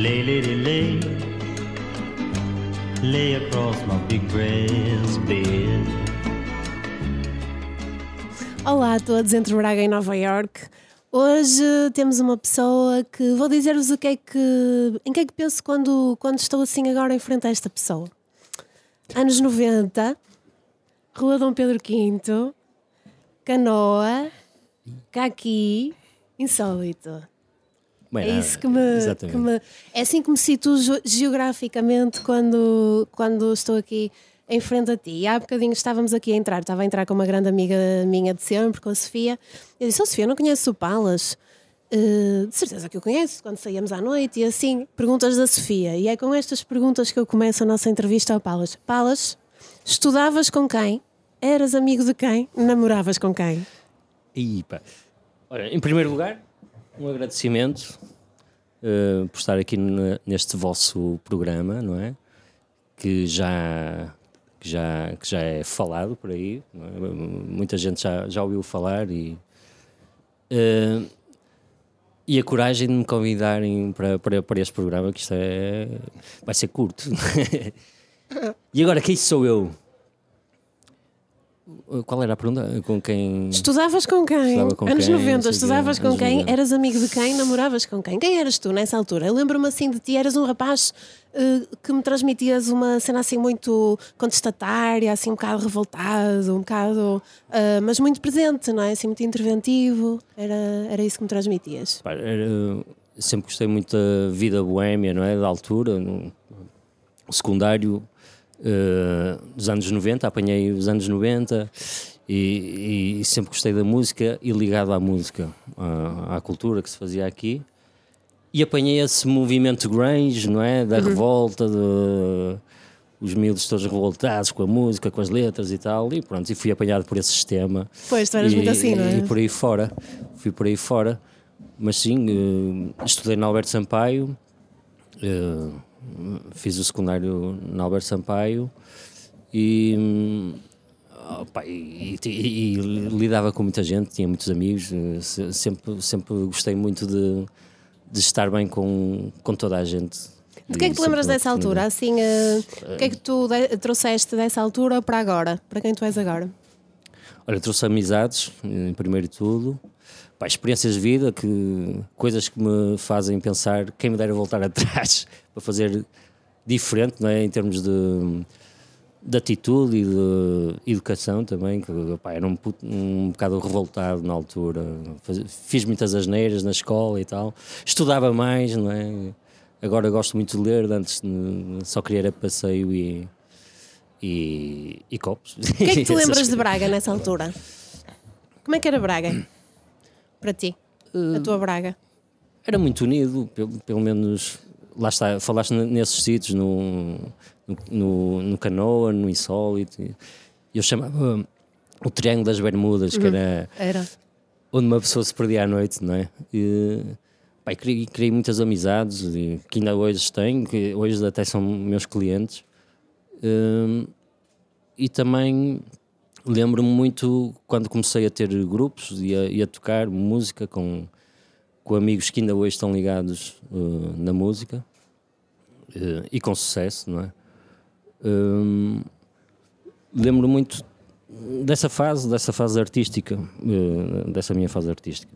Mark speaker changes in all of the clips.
Speaker 1: Lay, lady, lay. Lay across my big breast bed.
Speaker 2: Olá a todos entre Braga e Nova York. Hoje temos uma pessoa que vou dizer-vos o que é que em que é que penso quando, quando estou assim agora em frente a esta pessoa. Anos 90, Rua Dom Pedro V, Canoa, Caqui, insólito.
Speaker 3: Bem,
Speaker 2: É
Speaker 3: ah,
Speaker 2: isso que me,
Speaker 3: Exatamente.
Speaker 2: que me- É assim que me situo ge- geograficamente quando, quando estou aqui em frente a ti. E há bocadinho estávamos aqui a entrar, estava a entrar com uma grande amiga minha de sempre, com a Sofia. Eu disse: Oh, Sofia, não conheces o Palas? "Eh, de certeza que eu conheço, quando saíamos à noite e assim. Perguntas da Sofia. E é com estas perguntas que eu começo a nossa entrevista ao Palas. Palas, estudavas com quem? Eras amigo de quem? Namoravas com quem?
Speaker 3: Pá. Ora, em primeiro lugar, um agradecimento eh, por estar aqui ne- neste vosso programa, não é? Que já, que já, que já é falado por aí, é? muita gente já, já ouviu falar e. eh, e a coragem de me convidarem para, para, para este programa, que isto é. vai ser curto. e agora, quem sou eu? Qual era a pergunta? Com quem.
Speaker 2: Estudavas com quem?
Speaker 3: Com
Speaker 2: anos
Speaker 3: quem,
Speaker 2: 90,
Speaker 3: não sei o quê,
Speaker 2: estudavas com quem?
Speaker 3: 90.
Speaker 2: Eras amigo de quem? Namoravas com quem? Quem eras tu nessa altura? Eu lembro-me assim de ti, eras um rapaz eh, que me transmitias uma cena assim muito contestatária, assim um bocado revoltado, um bocado. eh, mas muito presente, não é? Assim muito interventivo. Era, era isso que me transmitias.
Speaker 3: Pá, era- sempre gostei muito da vida boémia, não é? Da altura, no secundário eh, dos anos 90, apanhei os anos 90 e, e sempre gostei da música e ligado à música, à, à cultura que se fazia aqui. E apanhei esse movimento grunge, não é? Da revolta, de, os miúdos todos revoltados com a música, com as letras e tal, e pronto, e fui apanhado por esse sistema.
Speaker 2: Pois, tu eras
Speaker 3: e,
Speaker 2: muito assim, não é?
Speaker 3: E por aí fora, fui por aí fora. Mas sim, eh, estudei na Alberto Sampaio, eh, fiz o secundário na Alberto Sampaio e, hum, opa, e, e- e lidava com muita gente, tinha muitos amigos, eh, se- sempre, sempre gostei muito de, de estar bem com, com toda a gente.
Speaker 2: De que é que te lembras dessa altura? Assim, eh, o que é que tu de- trouxeste dessa altura para agora? Para quem tu és agora?
Speaker 3: Olha, trouxe amizades, em primeiro de tudo, Pá, experiências de vida, que, coisas que me fazem pensar quem me dera voltar atrás para fazer diferente, não é? em termos de, de atitude e de educação também, que pá, era um, puto- um bocado revoltado na altura, Faz- fiz muitas asneiras na escola e tal, estudava mais, não é? Agora gosto muito de ler, antes só queria era passeio e, e, e copos.
Speaker 2: O que é que te lembras de Braga nessa altura? Como é que era Braga? Para ti? A tua Braga?
Speaker 3: Era muito unido, pelo, pelo menos lá está, falaste nesses sítios, no, no, no, no Canoa, no Insólito. Eu chamava o Triângulo das Bermudas, que era
Speaker 2: Era.
Speaker 3: onde uma pessoa se perdia à noite, não é? E, e criei, criei muitas amizades e que ainda hoje tenho, que hoje até são meus clientes. Hum, e também lembro-me muito quando comecei a ter grupos e a, e a tocar música com, com amigos que ainda hoje estão ligados uh, na música uh, e com sucesso, não é? Hum, lembro muito dessa fase, dessa fase artística, uh, dessa minha fase artística.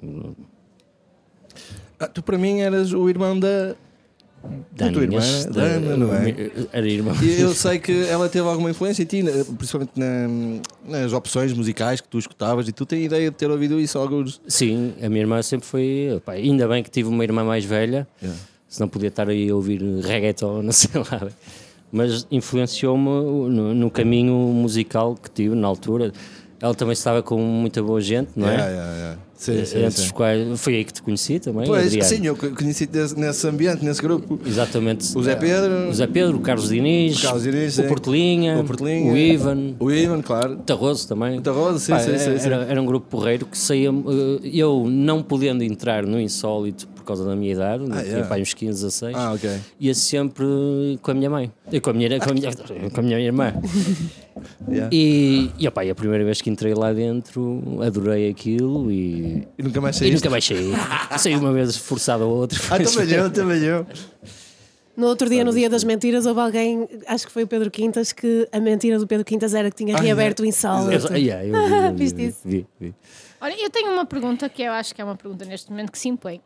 Speaker 4: Ah, tu para mim eras o irmão da. Da tua irmã,
Speaker 3: Daninhas,
Speaker 4: da Ana, não é?
Speaker 3: Era irmão.
Speaker 4: E eu sei que ela teve alguma influência em ti, principalmente na- nas opções musicais que tu escutavas, e tu tens ideia de ter ouvido isso alguns.
Speaker 3: Sim, a minha irmã sempre foi. pá, ainda bem que tive uma irmã mais velha,
Speaker 4: Yeah.
Speaker 3: senão podia estar aí a ouvir reggaeton, não sei lá. Mas influenciou-me no, no caminho musical que tive na altura. Ela também estava com muita boa gente, não é?
Speaker 4: Yeah, yeah, yeah. Sim, sim,
Speaker 3: Entre
Speaker 4: sim.
Speaker 3: os quais, foi aí que te conheci também.
Speaker 4: Pois,
Speaker 3: Adriano.
Speaker 4: sim, eu conheci nesse, ambiente, nesse grupo.
Speaker 3: Exatamente.
Speaker 4: O Zé Pedro,
Speaker 3: O Zé Pedro, o Carlos Diniz,
Speaker 4: O Carlos Diniz,
Speaker 3: o. Portelinha,
Speaker 4: O Portelinha.
Speaker 3: o Ivan,
Speaker 4: o Ivan, claro.
Speaker 3: o Tarroso também.
Speaker 4: O Tarroso, sim,
Speaker 3: Pá,
Speaker 4: sim, sim.
Speaker 3: Era, era um grupo porreiro que saía. eh, Eu não podendo entrar no insólito por causa da minha idade,
Speaker 4: Ah,
Speaker 3: tinha pá, uns 15, 16,
Speaker 4: Ah, ok.
Speaker 3: ia sempre com a minha mãe, e com a minha, com a minha, com a minha irmã.
Speaker 4: Yeah.
Speaker 3: E, e, opá, e a primeira vez que entrei lá dentro, adorei aquilo e,
Speaker 4: E nunca mais saíste?
Speaker 3: nunca mais saí. Saí uma vez forçado a outra.
Speaker 4: Ah, também eu, também eu.
Speaker 2: No outro dia, no dia das mentiras, houve alguém, acho que foi o Pedro Quintas, que a mentira do Pedro Quintas era que tinha
Speaker 4: Ah,
Speaker 2: reaberto o insólito. Viste
Speaker 3: vi,
Speaker 2: isso?
Speaker 3: vi, vi.
Speaker 5: Olha, eu tenho uma pergunta que eu acho que é uma pergunta neste momento que se impõe.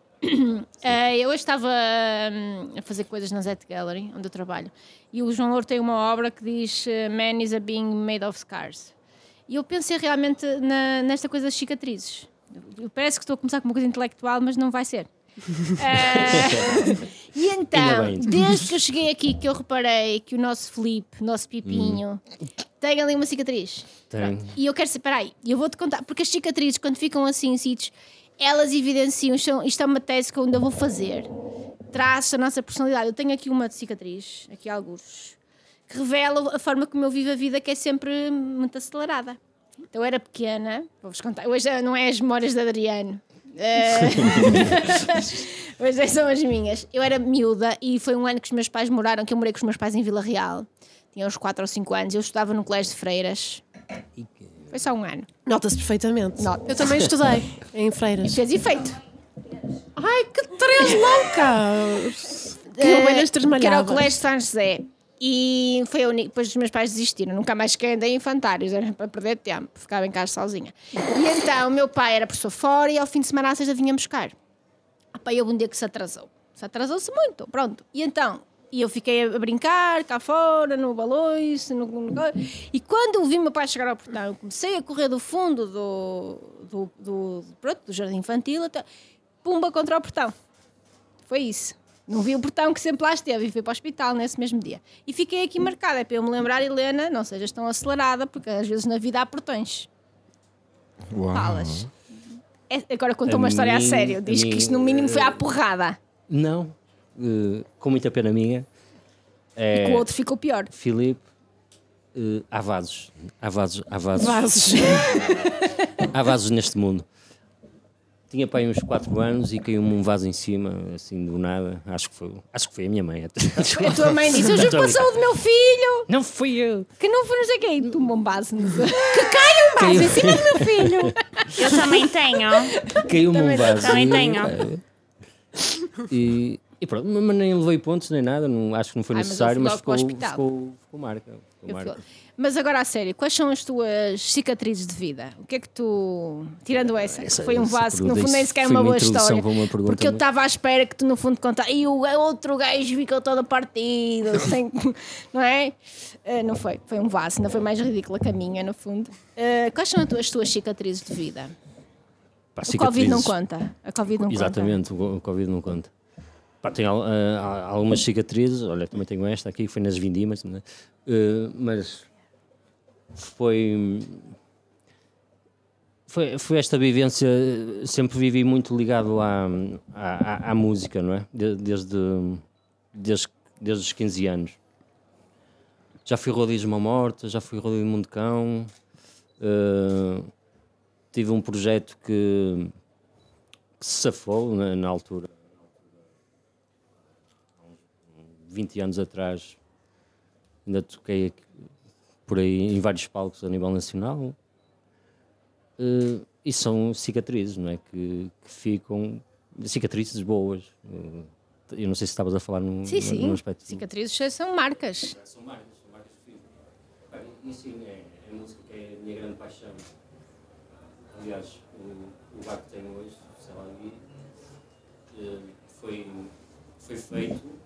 Speaker 5: Eh, eu hoje estava hum, a fazer coisas na Zet Gallery, onde eu trabalho, e o João Louro tem uma obra que diz eh, Man is a being made of scars. E eu pensei realmente na- nesta coisa das cicatrizes. Eu- Parece que estou a começar com uma coisa intelectual, mas não vai ser. Eh, e então, desde que eu cheguei aqui, que eu reparei que o nosso Filipe, nosso Pipinho, tem ali uma cicatriz.
Speaker 3: Tem.
Speaker 5: E eu quero separar aí. Eu vou-te contar, porque as cicatrizes, quando ficam assim em sítios, elas evidenciam. Isto, isto é uma tese que eu ainda vou fazer. Traços da nossa personalidade. Eu tenho aqui uma cicatriz, aqui alguns, que revela a forma como eu vivo a vida, que é sempre muito acelerada. Então eu era pequena, vou-vos contar. Hoje não é as memórias de Adriano. Eh, Hoje são as minhas. Eu era miúda e foi um ano que os meus pais moraram, que eu morei com os meus pais em Vila Real. Tinha uns 4 ou 5 anos. Eu estudava no colégio de freiras. Foi só um ano.
Speaker 2: Nota-se perfeitamente.
Speaker 5: Nota.
Speaker 2: Eu também estudei em Freiras.
Speaker 5: Fez efeito.
Speaker 2: Ai, que três loucas! Que
Speaker 5: Eh,
Speaker 2: ovelhas
Speaker 5: que era o colégio de São José. E foi a única. Depois os meus pais desistiram. Nunca mais cheguei andei em infantários. Era para perder tempo. Ficava em casa sozinha. E então o meu pai era professor fora e ao fim de semana à sexta vinha buscar. E houve um dia que se atrasou. Se atrasou-se muito. Pronto. E então. E eu fiquei a brincar cá fora, no balões, no, no- e quando eu vi o meu pai chegar ao portão, eu comecei a correr do fundo do, do, do, pronto, do jardim infantil até pumba contra o portão. Foi isso. Não vi o portão que sempre lá esteve e fui para o hospital nesse mesmo dia. E fiquei aqui marcada, é para eu me lembrar, Helena, não sejas tão acelerada, porque às vezes na vida há portões.
Speaker 4: Uau.
Speaker 5: Falas. É- agora conta
Speaker 3: A
Speaker 5: uma história a
Speaker 3: mim-
Speaker 5: sério.
Speaker 3: a
Speaker 5: Diz que
Speaker 3: mim,
Speaker 5: isto no mínimo foi
Speaker 3: eh,
Speaker 5: à porrada.
Speaker 3: Não, eh, com muita pena minha.
Speaker 5: E que
Speaker 3: É,
Speaker 5: o outro ficou pior.
Speaker 3: Filipe, eh, há vasos. Há vasos, há vasos.
Speaker 2: Vasos.
Speaker 3: Há vasos neste mundo. Tinha pai uns 4 anos e caiu-me um vaso em cima, assim do nada. Acho que foi, acho que foi a minha mãe.
Speaker 5: A tua mãe disse: Eu juro pela saúde do meu filho,
Speaker 3: Não fui eu.
Speaker 5: que não foi não sei o quê. E tu um base. Que caia um base em cima do meu filho.
Speaker 6: Eu também tenho.
Speaker 3: Caiu-me um vaso.
Speaker 6: Também
Speaker 3: E-
Speaker 6: tenho.
Speaker 3: E, e pronto, mas nem levei pontos nem nada, não, acho que não foi
Speaker 5: Ai, mas
Speaker 3: necessário, mas
Speaker 5: logo
Speaker 3: ficou,
Speaker 5: hospital.
Speaker 3: ficou, ficou marca. Ficou marca.
Speaker 5: fui- Mas agora a sério, quais são as tuas cicatrizes de vida? O que é que tu. Tirando essa, que
Speaker 3: Essa-
Speaker 5: foi um vaso que no fundo nem sequer é uma boa história.
Speaker 3: uma
Speaker 5: Porque eu estava à espera que tu no fundo contasse. E o outro gajo ficou todo partido, sem. Não é? Eh, não foi. Foi um vaso, ainda foi mais ridícula que a minha, no fundo. Eh, quais são as tuas, as tuas cicatrizes de vida?
Speaker 3: Pá,
Speaker 5: O Covid não conta. A Covid não
Speaker 3: Exatamente, o o Covid não conta. Pá, tenho há algumas cicatrizes, olha, também tenho esta aqui, que foi nas vindimas, né? Eh, mas foi, foi. Foi esta vivência, sempre vivi muito ligado à, à, à- música, não é? De- Desde, desde, desde os 15 anos. Já fui rodízio uma morte, já fui rodízio Mundo Cão. eh, tive um projeto que, que se safou na, na altura. 20 anos atrás, ainda toquei aqui- por aí em vários palcos a nível nacional. Eh, e são cicatrizes, não é? Que, que ficam. Cicatrizes boas. Eh, eu não sei se estavas a falar num,
Speaker 5: Sim, sim.
Speaker 3: num aspecto.
Speaker 5: Cicatrizes são marcas.
Speaker 3: São marcas, são marcas físicas. Bem, e sim, é, é música que é a minha grande paixão. Aliás, o, o bar que tenho hoje, sei lá, ali, eh, foi, foi feito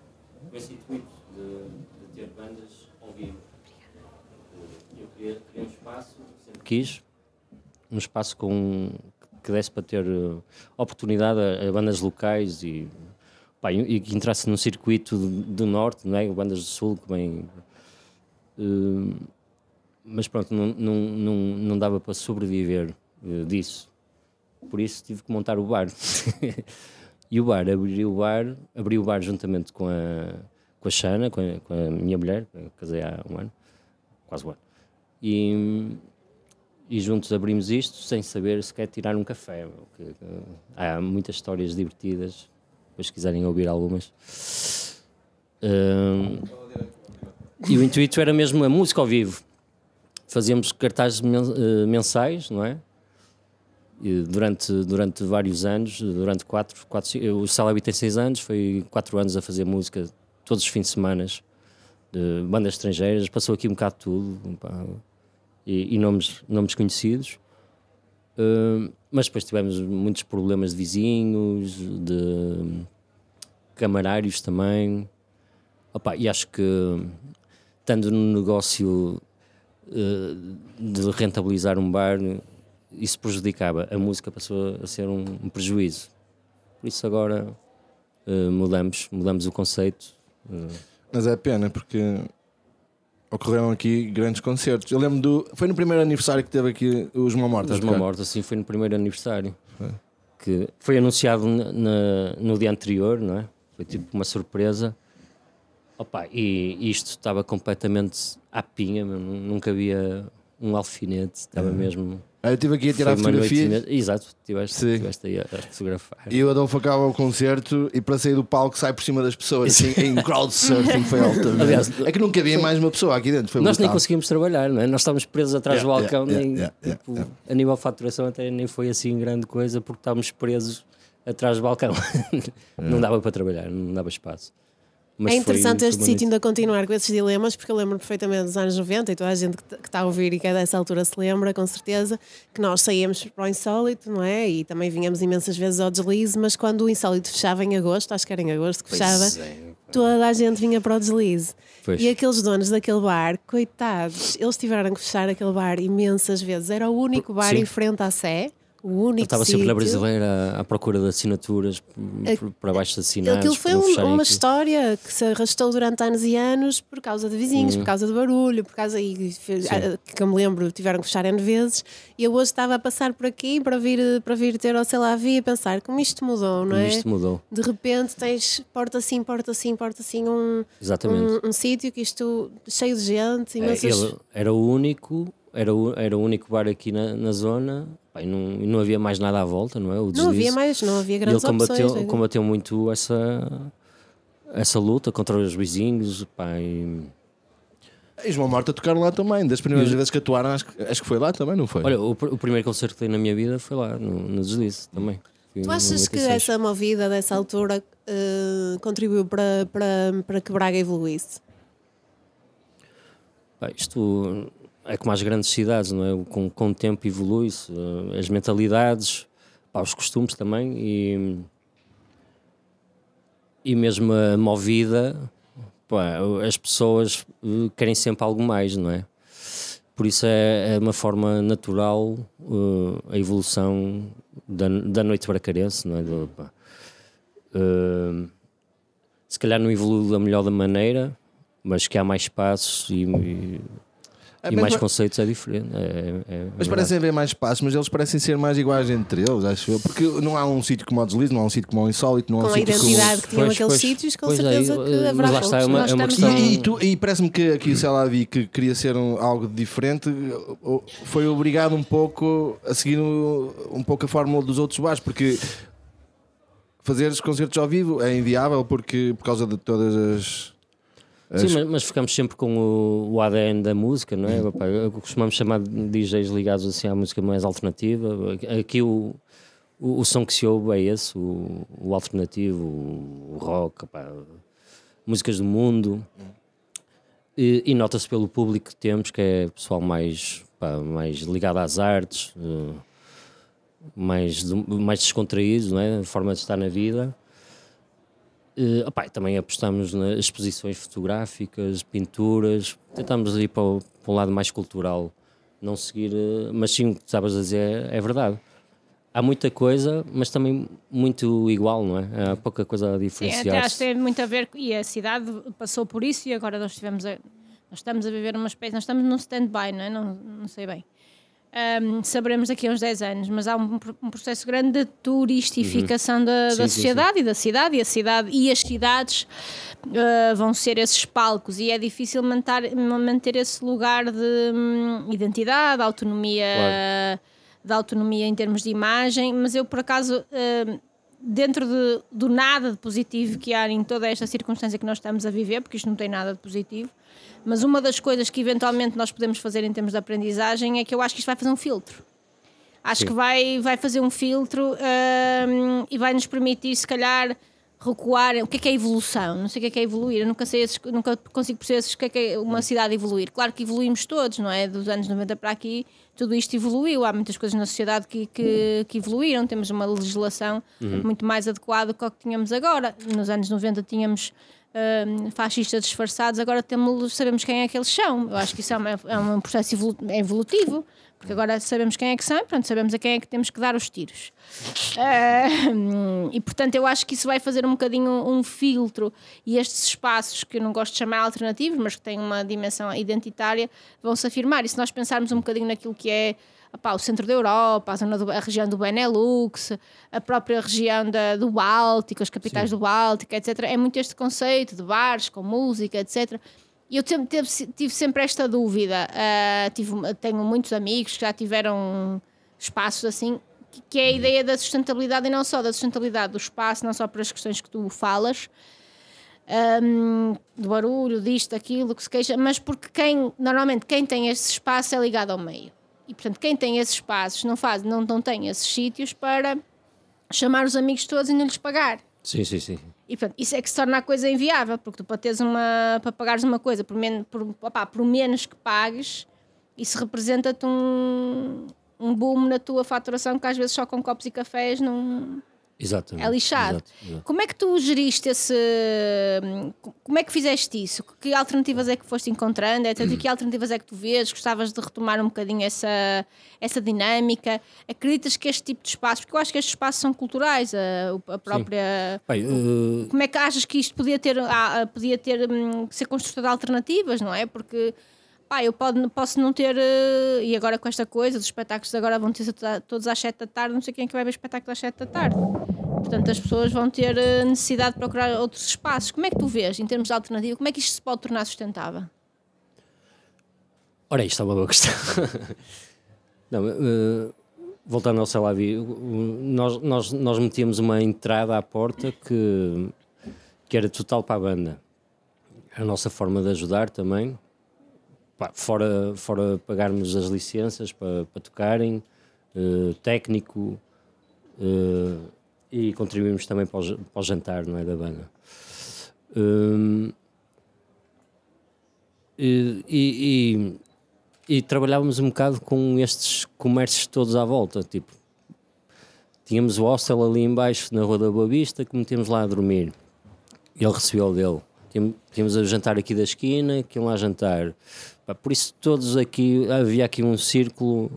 Speaker 3: com esse intuito de, de ter bandas ao vivo. Eu queria, queria um espaço, sempre quis, um espaço com, que desse para ter eh, oportunidade a, a bandas locais e, pá, que entrasse num circuito do, norte, não é? Bandas do sul que vêm. eh, mas pronto, não, não, não, não dava para sobreviver eh, disso. Por isso tive que montar o bar. e o bar, abri o bar, abri o bar juntamente com a, com a Xana, com a, com a minha mulher, que casei há um ano, quase um ano. E, e juntos abrimos isto sem saber sequer tirar um café. que- que há muitas histórias divertidas, depois se quiserem ouvir algumas. Hum, e o intuito era mesmo a música ao vivo. Fazíamos cartazes eh, mensais, não é? Durante, durante vários anos, durante quatro, quatro o Salabi tem seis anos, foi quatro anos a fazer música todos os fins de semana de bandas estrangeiras, passou aqui um bocado tudo pá, e, e nomes, nomes conhecidos. Uh, mas depois tivemos muitos problemas de vizinhos, de camarários também. Opa, e acho que estando no negócio uh, de rentabilizar um bar, isso prejudicava. A música passou a ser um, um prejuízo. Por isso agora uh, mudamos, mudamos o conceito. Uh,
Speaker 4: Mas é pena porque ocorreram aqui grandes concertos. Eu lembro do. Foi no primeiro aniversário que teve aqui os Mão Morta.
Speaker 3: Os Mão Morta, assim, foi no primeiro aniversário. Que foi anunciado na, no dia anterior, não é? Foi tipo uma surpresa. Opa, e isto estava completamente à pinha, nunca havia um alfinete, estava uhum. mesmo.
Speaker 4: Eu estive aqui a tirar fotografias.
Speaker 3: Exato, estiveste, aí a, a, fotografar.
Speaker 4: E o Adolfo acaba o concerto e para sair do palco sai por cima das pessoas, assim, em crowdsurfing foi alto. Aliás, é que nunca havia mais uma pessoa aqui dentro.
Speaker 3: nós brutal. nem conseguimos trabalhar, não é? Nós estávamos presos atrás yeah, do balcão, yeah, nem, yeah, tipo, a nível de faturação até nem foi assim grande coisa porque estávamos presos atrás do balcão. não dava para trabalhar, não dava espaço.
Speaker 2: Mas é interessante foi, este foi sítio ainda continuar com esses dilemas, porque eu lembro perfeitamente dos anos 90 e toda a gente que está a ouvir e que é dessa altura se lembra, com certeza, que nós saíamos para o insólito, não é? E também vinhamos imensas vezes ao deslize, mas quando o insólito fechava em agosto, acho que era em agosto que fechava, é, toda a gente vinha para o deslize. Pois. E aqueles donos daquele bar, coitados, eles tiveram que fechar aquele bar imensas vezes. Era o único bar Sim. em frente à Sé o único
Speaker 3: estava sempre na brasileira à, procura de assinaturas para baixo de assinados.
Speaker 2: Aquilo foi um, uma história que se arrastou durante anos e anos por causa de vizinhos, hum. por causa do barulho, por causa e, que eu me lembro, tiveram que fechar N vezes. E eu hoje estava a passar por aqui para vir, para vir ter ao sei lá vi e pensar como isto mudou, não
Speaker 3: é?
Speaker 2: Como
Speaker 3: isto mudou.
Speaker 2: De repente tens porta assim, porta assim, porta assim, um, um, um sítio que isto cheio de gente. É,
Speaker 3: ele era o único era o, era o único bar aqui na, na zona e não, não havia mais nada à volta, não é? O
Speaker 2: não havia mais, não havia grandes
Speaker 3: e ele combateu,
Speaker 2: opções. É.
Speaker 3: combateu muito essa, essa luta contra os vizinhos. Pá, e...
Speaker 4: E João Morta tocaram lá também, das primeiras vezes que atuaram, acho, acho que foi lá também, não foi?
Speaker 3: Olha, o, o primeiro concerto que dei na minha vida foi lá, no, no Deslize também.
Speaker 2: Tu achas que essa movida dessa altura uh, contribuiu para, para, para que Braga evoluísse?
Speaker 3: Pá, isto é como as grandes cidades, não é? Com, com o tempo evolui-se, eh, as mentalidades, pá, os costumes também e, e mesmo a movida, pá, as pessoas eh, querem sempre algo mais, não é? Por isso é, é uma forma natural uh, a evolução da, da noite bracarense, não é? Do, uh, se calhar não evolui da melhor da maneira, mas que há mais espaços e é, e mais conceitos é diferente. É, é
Speaker 4: mas parecem haver mais espaços, mas eles parecem ser mais iguais entre eles, acho eu. Porque não há um sítio como o Deslize, não há um sítio como o Insólito, não há
Speaker 2: com
Speaker 4: um sítio
Speaker 2: como. a identidade que tinham pois, aqueles pois, sítios, com certeza aí, que haverá
Speaker 3: lá está, é uma, é uma questão...
Speaker 4: E, e, e parece-me que aqui o Celavi, que queria ser um, algo diferente, foi obrigado um pouco a seguir um, um pouco a fórmula dos outros bares, porque fazer os concertos ao vivo é inviável porque, por causa de todas as
Speaker 3: Sim, mas, mas, ficamos sempre com o, o, ADN da música, não é? Uhum. Costumamos chamar de DJs ligados assim à música mais alternativa. Aqui o, o, o som que se ouve é esse, o, o alternativo, o, rock, músicas do mundo. E, e nota-se pelo público que temos, que é pessoal mais, pá, mais ligado às artes, eh, mais, mais descontraído, não é? A forma de estar na vida. Uh, opa, também apostamos nas exposições fotográficas, pinturas, tentamos ir para o, para o lado mais cultural, não seguir, uh, mas sim o que estavas a dizer é, é, verdade. Há muita coisa, mas também muito igual, não é? Há pouca coisa a diferenciar. Sim,
Speaker 5: até acho que tem muito a ver, e a cidade passou por isso e agora nós, a, nós estamos a viver uma espécie, nós estamos num stand-by, não é? Não, não sei bem um, saberemos daqui a uns 10 anos, mas há um, um processo grande de turistificação uhum. da, sim, da, sociedade sim, sim. e da cidade, e a cidade e as cidades uh, vão ser esses palcos, e é difícil manter, manter esse lugar de um, identidade, autonomia, claro. de autonomia em termos de imagem, mas eu por acaso. Uh, dentro de, do nada de positivo que há em toda esta circunstância que nós estamos a viver, porque isto não tem nada de positivo, mas uma das coisas que eventualmente nós podemos fazer em termos de aprendizagem é que eu acho que isto vai fazer um filtro. Acho Sim. que vai, vai fazer um filtro um, e vai nos permitir, se calhar, recuar. O que é que é evolução? Não sei o que é que é evoluir. Eu nunca sei esses, nunca consigo perceber o que é que é uma cidade evoluir. Claro que evoluímos todos, não é? Dos anos 90 para aqui, tudo isto evoluiu. Há muitas coisas na sociedade que, que, que evoluíram. Temos uma legislação muito mais adequada do que tínhamos agora. Nos anos 90 tínhamos hum, fascistas disfarçados, agora temos, sabemos quem é que eles são. Eu acho que isso é, uma- é um processo é evolutivo, porque agora sabemos quem é que são, pronto, sabemos a quem é que temos que dar os tiros. Ah, e portanto, eu acho que isso vai fazer um bocadinho um filtro e estes espaços que eu não gosto de chamar alternativos, mas que têm uma dimensão identitária, vão se afirmar. E se nós pensarmos um bocadinho naquilo que é opá, o centro da Europa, a, zona do- a região do Benelux, a própria região da- do Báltico, as capitais do Báltico, etc. É muito este conceito de bares com música, etc. E eu sempre tive, tive sempre esta dúvida. Ah, tive, tenho muitos amigos que já tiveram espaços assim, que, que é a ideia da sustentabilidade e não só da sustentabilidade do espaço, não só para as questões que tu falas, hum, do barulho, disto, daquilo, que se queixa, mas porque quem, normalmente quem tem esse espaço é ligado ao meio. E portanto, quem tem esses espaços não faz, não, não tem esses sítios para chamar os amigos todos e não lhes pagar.
Speaker 3: Sim, sim, sim.
Speaker 5: E portanto, isso é que se torna a coisa inviável, porque tu para, teres uma, para pagares uma coisa por, men por, opá, por menos que pagues, isso representa-te um, um boom na tua faturação que às vezes só com copos e cafés não,
Speaker 3: Exatamente.
Speaker 5: é lixado.
Speaker 3: Exato, exato.
Speaker 5: Como é que tu geriste esse. Como é que fizeste isso? Que alternativas é que foste encontrando? etc? E que alternativas é que tu vês? Gostavas de retomar um bocadinho essa, essa dinâmica? Acreditas que este tipo de espaços, porque eu acho que estes espaços são culturais, a, a própria.
Speaker 3: Bem, eh,
Speaker 5: Como é que achas que isto podia ter, podia ter hum, ser construtor de alternativas, não é? Porque pá, eu pode, posso não ter, eh, e agora com esta coisa, os espetáculos agora vão ter todos às 7 da tarde, não sei quem é que vai ver espetáculos às 7 da tarde. Portanto, as pessoas vão ter eh, necessidade de procurar outros espaços. Como é que tu vês, em termos de alternativa, como é que isto se pode tornar sustentável?
Speaker 3: Ora, isto é uma boa questão. Não, eh, voltando ao Celavi, nós, nós, nós metíamos uma entrada à porta que, que era total para a banda. A nossa forma de ajudar também, pá, fora, fora pagarmos as licenças para, para tocarem, eh, técnico, eh, e contribuímos também para o, para o jantar não é, da banda. Hum, e, e- e- e trabalhávamos um bocado com estes comércios todos à volta, tipo tínhamos o hostel ali embaixo na Rua da Boa Vista que metíamos lá a dormir. Ele recebeu o dele. Tínhamos- a jantar aqui da esquina que iam lá jantar por isso todos aqui havia aqui um círculo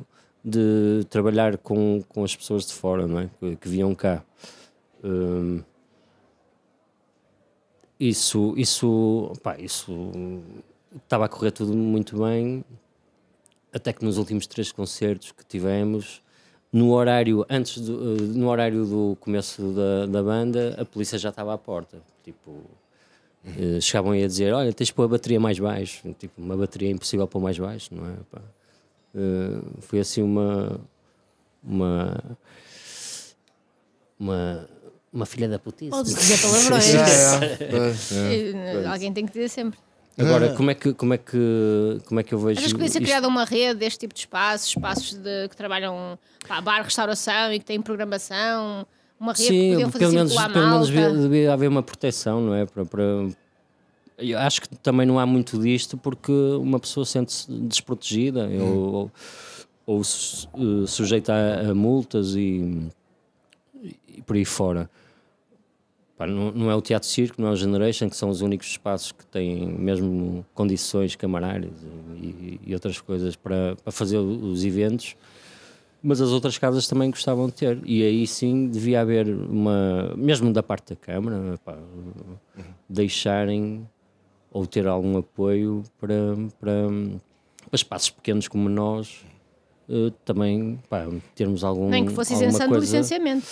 Speaker 3: de trabalhar com, com as pessoas de fora não é? que, que vinham cá Hum, isso isso pá, isso estava a correr tudo muito bem, até que nos últimos três concertos que tivemos, no horário, antes do, eh, no horário do começo da, da banda, a polícia já estava à porta. Tipo, eh, chegavam aí a dizer: Olha, tens de pôr a bateria mais baixo. Tipo, uma bateria é impossível pôr mais baixo, não é? Pá. Eh, foi assim uma. Uma. Uma. Uma filha da putice.
Speaker 5: Podes dizer palavrões.
Speaker 4: É, é, é.
Speaker 5: Eh, Alguém tem que dizer sempre.
Speaker 3: Agora, como é que, como é que, como é que eu vejo
Speaker 5: Achas que podia ser
Speaker 3: isto?
Speaker 5: criada uma rede deste tipo de espaços, espaços de, que trabalham pá, bar, restauração e que têm programação, uma rede que
Speaker 3: Sim,
Speaker 5: podiam fazer
Speaker 3: pelo menos, pelo menos devia, devia haver uma proteção, não é? Para, para... Eu acho que também não há muito disto porque uma pessoa sente-se desprotegida ou, ou, ou su- eh, sujeita a, a multas e, e por aí fora. Pá, não, não é o Teatro Circo, não é o Generation, que são os únicos espaços que têm mesmo condições camarárias e, e outras coisas para, para fazer os eventos mas as outras casas também gostavam de ter. E aí sim devia haver uma, mesmo da parte da Câmara, pá, deixarem ou ter algum apoio para, para, para espaços pequenos como nós. eh, também pá, termos algum.
Speaker 5: Nem que fosse isenção do licenciamento.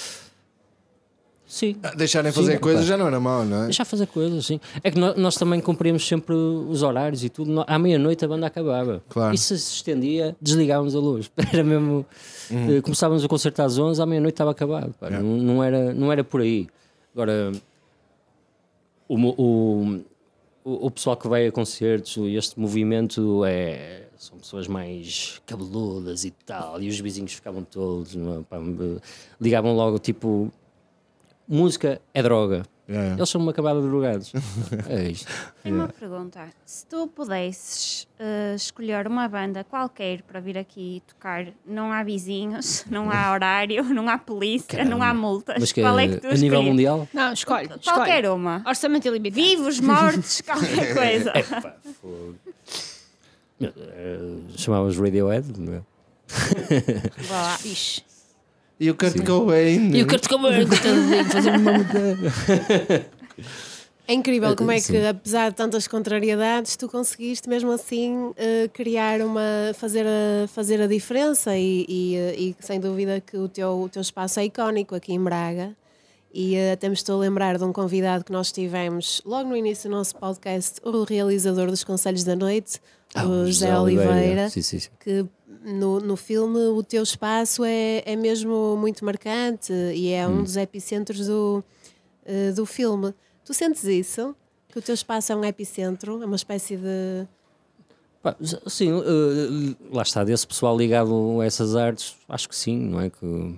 Speaker 3: Sim,
Speaker 4: Ah, Deixarem fazer
Speaker 3: Sim,
Speaker 4: coisas
Speaker 3: pá.
Speaker 4: já não era mau, não é?
Speaker 3: deixar fazer coisas, sim. É que nós, nós também cumpríamos sempre os horários e tudo. À meia-noite a banda acabava.
Speaker 4: Claro.
Speaker 3: E se se estendia, desligávamos a luz. Era mesmo.
Speaker 4: Uhum.
Speaker 3: eh, Começávamos o concerto às 11, à meia-noite estava acabado. pá. Não, não, era, não era por aí. Agora, o, o, o, o pessoal que vai a concertos, este movimento é. São pessoas mais cabeludas e tal, e os vizinhos ficavam todos, é? Ligavam logo tipo música é droga.
Speaker 4: É.
Speaker 3: Eles são uma acabada de drogados. É isto.
Speaker 6: Tenho uma pergunta. Se tu pudesses eh, escolher uma banda qualquer para vir aqui tocar, não há vizinhos, não há horário, não há polícia, não há multas.
Speaker 3: Mas que
Speaker 6: Qual é que tu
Speaker 3: a nível mundial?
Speaker 5: Não, escolhe.
Speaker 6: Qualquer
Speaker 5: escolhe.
Speaker 6: uma.
Speaker 5: Orçamento ilimitado.
Speaker 6: Vivos, mortos, qualquer coisa.
Speaker 3: Eh, Chamava-os Radiohead. não é?
Speaker 5: Vá lá. Ixi.
Speaker 4: E o Kurt Cobain.
Speaker 3: E o Kurt Cobain, coitadinho, fazer uma mudança.
Speaker 2: É incrível como é que,
Speaker 3: Sim.
Speaker 2: apesar de tantas contrariedades, tu conseguiste mesmo assim eh, criar uma. fazer a, fazer a diferença e, e, eh, e sem dúvida que o teu, o teu espaço é icónico aqui em Braga. E eh, até me estou a lembrar de um convidado que nós tivemos logo no início do nosso podcast, o realizador dos Conselhos da Noite,
Speaker 3: Ah,
Speaker 2: o José Oliveira,
Speaker 3: Sim, sim, sim.
Speaker 2: que no, no filme o teu espaço é, é mesmo muito marcante e é
Speaker 3: Hum.
Speaker 2: um dos epicentros do, eh, do filme. Tu sentes isso? Que o teu espaço é um epicentro? É uma espécie de.
Speaker 3: Sim, eh, lá está, desse pessoal ligado a essas artes, acho que sim, não é? Que,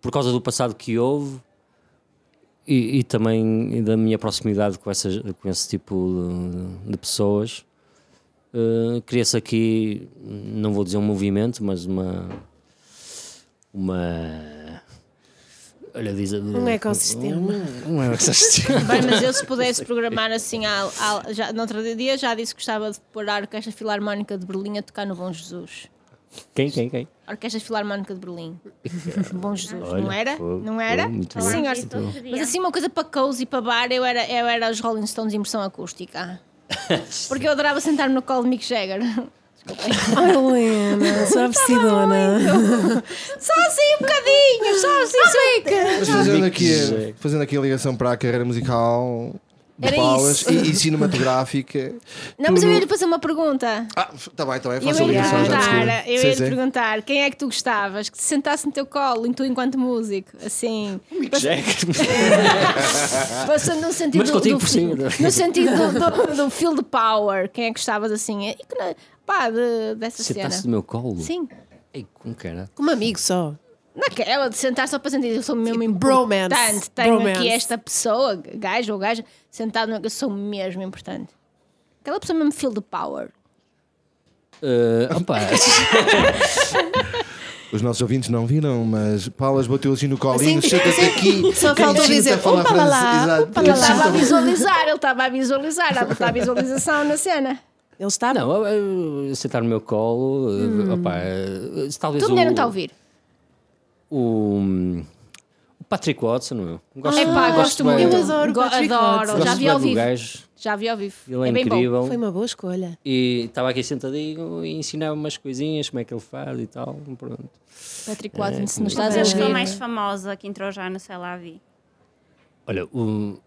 Speaker 3: por causa do passado que houve e, e também da minha proximidade com, essas, com esse tipo de, de pessoas, eh, cria-se aqui, não vou dizer um movimento, mas uma. Uma. Olha, diz,
Speaker 2: Um ecossistema.
Speaker 3: Um, um ecossistema.
Speaker 5: Bem, mas eu se pudesse programar assim, à, à- já, no outro dia já disse que gostava de pôr a Orquestra Filarmónica de Berlim a tocar no Bom Jesus.
Speaker 3: Quem, quem, quem?
Speaker 5: A Orquestra Filarmónica de Berlim. Bom Jesus,
Speaker 3: Olha,
Speaker 5: não era?
Speaker 3: foi-
Speaker 5: não era?
Speaker 3: muito
Speaker 5: Sim,
Speaker 3: bom.
Speaker 5: Mas assim, uma coisa para cozy e para bar, eu era, eu era os Rolling Stones em versão acústica. Porque eu adorava sentar-me no colo de Mick Jagger.
Speaker 2: Ai, Helena, sou apreciadona.
Speaker 5: Só assim um bocadinho, só assim, suica.
Speaker 4: Mas fazendo aqui, fazendo aqui a ligação para a carreira musical de
Speaker 5: Era isso.
Speaker 4: e, e cinematográfica.
Speaker 5: Não, mas eu
Speaker 4: no-
Speaker 5: ia lhe fazer uma pergunta.
Speaker 4: Ah, está bem, está bem,
Speaker 5: Eu
Speaker 4: faça a
Speaker 5: ia lhe
Speaker 4: ligação já de
Speaker 5: perguntar, eu
Speaker 4: Sim,
Speaker 5: ia perguntar quem é que tu gostavas que se sentasse no teu colo, em tu enquanto músico, assim, passando no sentido
Speaker 3: Mas
Speaker 5: do,
Speaker 3: contigo
Speaker 5: do
Speaker 3: por cima.
Speaker 5: no sentido do, do, do field power, quem é que gostavas assim, e que pá, de, dessa
Speaker 3: Sentaste no
Speaker 5: cena.
Speaker 3: meu colo?
Speaker 5: Sim,
Speaker 3: Ei, com cara.
Speaker 2: Como amigo só.
Speaker 5: Naquela de sentar só para sentir, eu sou mesmo
Speaker 2: Tipo, bromance.
Speaker 5: importante, tenho
Speaker 2: Bromance.
Speaker 5: aqui esta pessoa, gajo ou gaja, sentado, no, eu sou mesmo importante. Aquela pessoa mesmo field power.
Speaker 3: Eh, opa,
Speaker 4: Os nossos ouvintes não viram, mas Paulas bateu assim no colinho,
Speaker 2: Assim, assim,
Speaker 4: aqui.
Speaker 2: só faltou dizer, "Opa, lá,
Speaker 4: francês?" Exato.
Speaker 2: opa,
Speaker 5: Ele
Speaker 2: lá,
Speaker 5: estava a visualizar, ele estava a visualizar, a botar a visualização na cena.
Speaker 2: Ele está.
Speaker 3: não, eu- eu sentar no meu colo, eh, opa, eh, talvez
Speaker 5: Tua mulher
Speaker 3: o,
Speaker 5: não está a ouvir.
Speaker 3: O, o Patrick Watson, meu. Gosto,
Speaker 5: É pá, gosto
Speaker 3: bem.
Speaker 5: muito.
Speaker 2: Eu adoro
Speaker 5: Go-
Speaker 2: Patrick
Speaker 5: adoro.
Speaker 2: Watson.
Speaker 5: Já
Speaker 3: Gosto
Speaker 5: vi ao vivo.
Speaker 3: gajo.
Speaker 5: Já vi ao vivo.
Speaker 3: Ele é,
Speaker 5: bem bom.
Speaker 3: incrível.
Speaker 2: Foi uma boa escolha.
Speaker 3: E estava aqui sentadinho e ensinava umas coisinhas, como é que ele faz e tal. Pronto.
Speaker 5: Patrick Watson,
Speaker 3: É,
Speaker 5: se nos
Speaker 6: Mas
Speaker 5: estás a
Speaker 6: a pessoa
Speaker 5: ouvir.
Speaker 6: mais famosa que entrou já no Sei Lá Vi.
Speaker 3: Olha, o-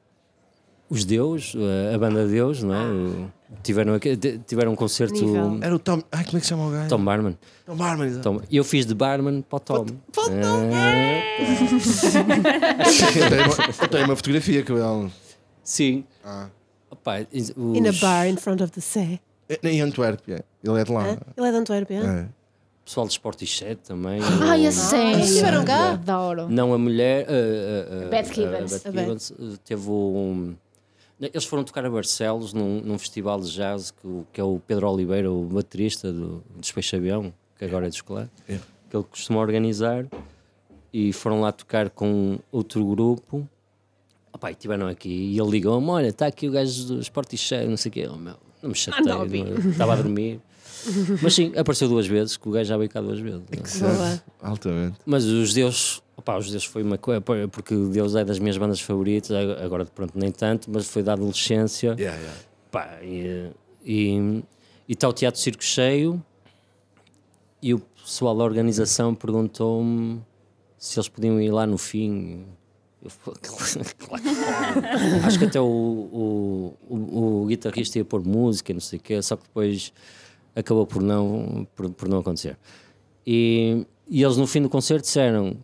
Speaker 3: os Deus, a banda Deus, não é? O- tiveram, tiveram um concerto.
Speaker 2: Nível.
Speaker 4: Era o Tom. Ai, como é que se chama o gajo?
Speaker 3: Tom Barman.
Speaker 4: Tom Barman, exato.
Speaker 3: Tom- E eu fiz de barman para o Tom. É,
Speaker 4: Eu tenho uma- Eu tenho uma fotografia com ele.
Speaker 3: sim.
Speaker 4: Ah.
Speaker 3: Opa, os-
Speaker 2: In a bar in front of the sea.
Speaker 4: Em Antuérpia. Ele é de lá.
Speaker 2: Hã? Ele é de Antuérpia.
Speaker 4: É.
Speaker 3: pessoal de Sportichet também.
Speaker 5: Ai,
Speaker 3: o-
Speaker 5: a sério.
Speaker 2: estiveram cá?
Speaker 5: Adoro.
Speaker 3: Não, a mulher. a- a- a-
Speaker 5: Beth Gibbons.
Speaker 3: Beth. Gibbons, eh, teve um. Eles foram tocar a Barcelos num, num festival de jazz que, que é o Pedro Oliveira, o baterista do Despecho Avião, que agora é de escolar,
Speaker 4: É.
Speaker 3: que ele costuma organizar. E foram lá tocar com outro grupo. Opa, e estiveram aqui e ele ligou-me: Olha, está aqui o gajo do Sportichet, não sei o quê. Oh, meu, não me chatei, estava a dormir. Mas sim, apareceu duas vezes, que o gajo já veio cá duas vezes.
Speaker 2: Boa.
Speaker 4: Altamente.
Speaker 3: Mas os Deus, opá, os Deus foi uma coisa, porque Deus é das minhas bandas favoritas, ag- agora pronto, nem tanto, mas foi da adolescência.
Speaker 4: Yeah, yeah.
Speaker 3: Pá, e e- e está o Teatro Circo cheio e o pessoal da organização perguntou-me se eles podiam ir lá no fim. Eu falei, claro. Acho que até o, o, o, o guitarrista ia pôr música, não sei o quê, só que depois acabou por não, por, por não acontecer. E, e eles no fim do concerto disseram: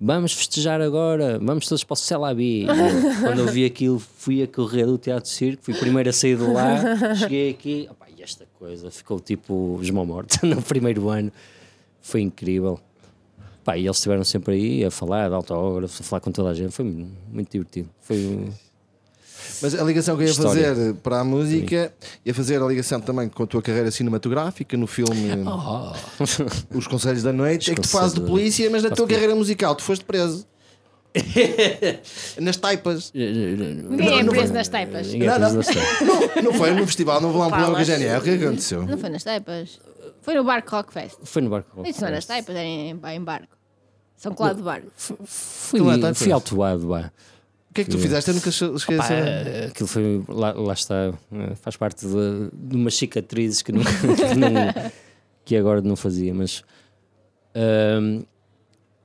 Speaker 3: Vamos festejar agora, vamos todos para o Celabi. Quando eu vi aquilo, fui a correr do Teatro Circo, fui primeiro a sair de lá, cheguei aqui, opá, e esta coisa ficou tipo mortos no primeiro ano, foi incrível. Pá, e eles estiveram sempre aí a falar de autógrafos, a falar com toda a gente, foi muito divertido. Foi,
Speaker 4: Mas a ligação que eu ia
Speaker 3: História.
Speaker 4: fazer para a música ia fazer a ligação também com a tua carreira cinematográfica no filme Os Conselhos da Noite. é que tu fazes de
Speaker 3: Oh.
Speaker 4: Polícia, mas na tua carreira musical tu foste preso. Nas taipas.
Speaker 5: Ninguém é
Speaker 4: não
Speaker 5: preso
Speaker 4: vai-
Speaker 5: nas taipas.
Speaker 3: Ninguém
Speaker 4: Não, não. Não, não foi no festival, não vou lá um problema com a. GNR. O que é aconteceu?
Speaker 5: Não foi nas taipas. Foi no Barco Rockfest.
Speaker 3: Foi no barco.
Speaker 5: Isso não é nas taipas, é em, em barco. São Cláudio de Barco.
Speaker 3: Fui, fui
Speaker 4: pois.
Speaker 3: autuado.
Speaker 4: O que é que tu fizeste? Eu nunca esqueci.
Speaker 3: Pá, aquilo foi, lá, lá está, eh, faz parte de, de umas cicatrizes que, nunca, que, não- que agora não fazia, mas ahm,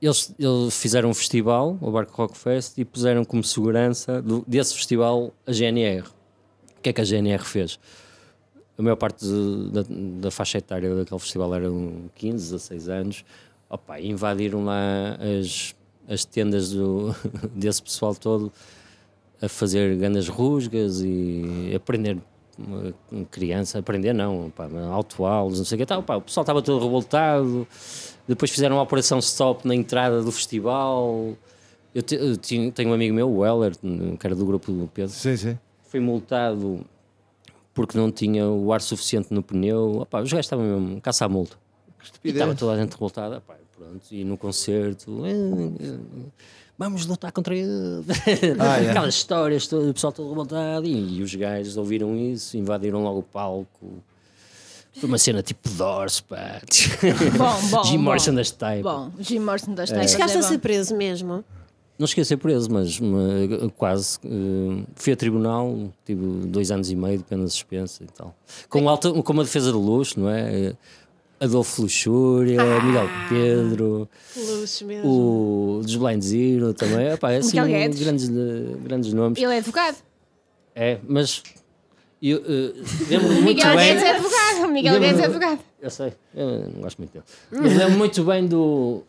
Speaker 3: eles, eles fizeram um festival, o Barco Rock Fest, e puseram como segurança do- desse festival a GNR. O que é que a GNR fez? A maior parte de- da, da faixa etária daquele festival eram 15, 16 anos. Opa, invadiram lá as, as tendas do, desse pessoal todo a fazer grandes rusgas e aprender criança, aprender não, pá, auto-aulas, não sei o que tal, pá, o pessoal estava todo revoltado, depois fizeram uma operação stop na entrada do festival. Eu, te- eu tinha- tenho um amigo meu, o Weller, que era do grupo do Pedro,
Speaker 4: Sim, sim.
Speaker 3: foi multado porque não tinha o ar suficiente no pneu. Opá, os gajos estavam mesmo caça à multa. Estava toda a gente revoltada. Opá, pronto, e no concerto, "Eh, eh, vamos lutar contra ele.
Speaker 4: Ah, é.
Speaker 3: Aquelas histórias, todo, o pessoal todo revoltado. E, e os gajos ouviram isso, invadiram logo o palco. Foi uma cena tipo Doors, pá.
Speaker 5: Bom, bom.
Speaker 3: Jim. Morrison das taipas.
Speaker 5: Bom, Jim Morrison das taipas.
Speaker 2: Chegaste
Speaker 5: é
Speaker 2: a ser preso mesmo.
Speaker 3: Não cheguei a ser preso, mas, quase. eh, fui a tribunal, tive dois anos e meio de pena suspensa e tal. Com, alta, com uma defesa de luxo, não é? Eh, Adolfo Luxúria, Miguel Pedro, o dos Blind Zero também. Epá, é assim, grandes, eh, grandes nomes.
Speaker 5: Ele é advogado.
Speaker 3: É, mas eu eh, lembro-me muito
Speaker 5: Miguel
Speaker 3: bem.
Speaker 5: Guedes é advogado. Miguel Guedes é advogado.
Speaker 3: Eu sei, eu não gosto muito dele. Mas lembro muito bem do,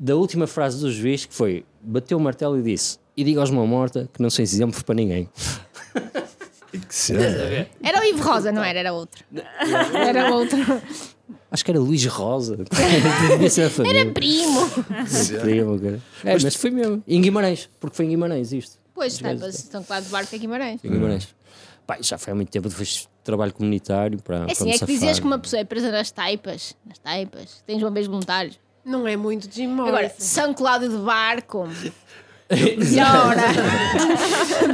Speaker 3: da última frase do juiz que foi: bateu o martelo e disse: E diga aos mão morta que não sou exemplo para ninguém.
Speaker 5: Era o Ivo Rosa, não era? Era outro. Era outro.
Speaker 3: Acho que era Luís Rosa.
Speaker 5: Era primo.
Speaker 3: Primo, cara. É, mas foi mesmo. Em Guimarães, porque foi em Guimarães isto.
Speaker 5: Pois, taipas. Estão Cláudio de Barco é Guimarães.
Speaker 3: Em Guimarães. Pá, já foi há muito tempo, depois trabalho comunitário para.
Speaker 5: É assim, é que dizias que uma pessoa é presa nas taipas. Nas taipas. Tens bombeiros voluntários.
Speaker 2: Não é muito Morrison.
Speaker 5: Agora, São Cláudio de Barco. Melhora.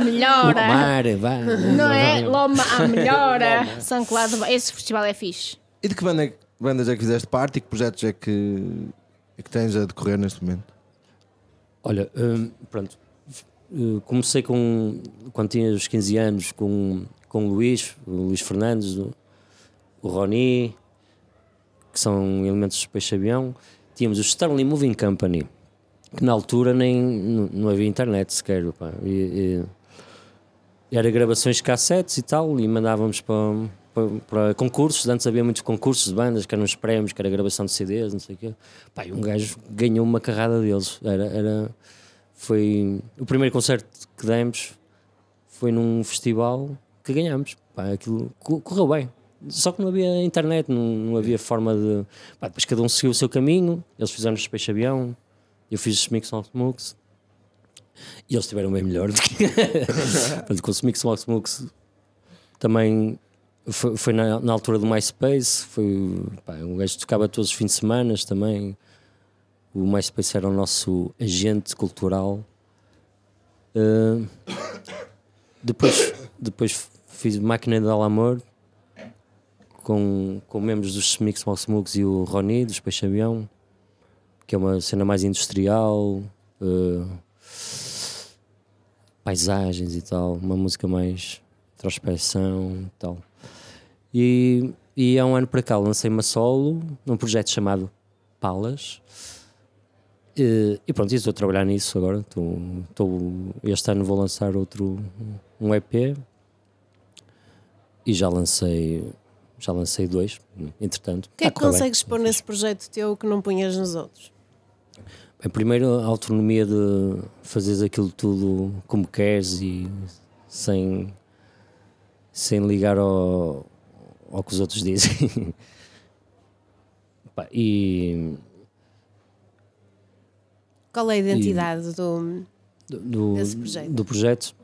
Speaker 5: melhora.
Speaker 3: Mar, vá.
Speaker 5: Não é? Loma, ah, melhora. São Cláudio de Barco. Esse festival é fixe.
Speaker 4: E de que banda- bandas é que fizeste parte e que projetos é que, é que tens a decorrer neste momento?
Speaker 3: Olha, hum, pronto. Uh, comecei com quando tinha os 15 anos com, com o Luís, o Luís Fernandes, o, o Roni, que são elementos do Peixe Avião. Tínhamos o Stanley Moving Company, que na altura nem não, havia internet sequer. E- e era gravações de cassetes e tal, e mandávamos para, para, concursos. Antes havia muitos concursos de bandas, que eram os prémios, que era gravação de CDs, não sei o quê. Pá, e um gajo ganhou uma carrada deles. Era, era, foi o primeiro concerto que demos foi num festival que ganhamos. Pá, aquilo co- correu bem. Só que não havia internet, não, não havia forma de. Pá, depois cada um seguiu o seu caminho. Eles fizeram os Peixe Avião, eu fiz os Mix Mox Mux. E eles estiveram bem melhor do que. Com os Mix Mox Mux também foi, foi na, na altura do MySpace. Foi, pá, um gajo tocava todos os fins de semana também. O MySpace era o nosso agente cultural. Uh, depois, depois fiz Máquina de Alamor com, com membros dos Mix Mox Mugs e o Roni, dos Peixe Avião, que é uma cena mais industrial, uh, paisagens e tal, uma música mais introspeção e tal. E, e há um ano para cá lancei uma solo num projeto chamado Palas. E, e pronto, estou a trabalhar nisso agora. Estou, estou- este ano vou lançar outro um EP e já lancei já lancei dois, entretanto.
Speaker 2: O que é que consegues pôr nesse projeto teu que não punhas nos outros?
Speaker 3: Bem, primeiro a autonomia de fazeres aquilo tudo como queres e sem, sem ligar ao, ao que os outros dizem. E
Speaker 2: Qual é a identidade do.
Speaker 3: do, do-
Speaker 2: Desse projeto.
Speaker 3: do projeto,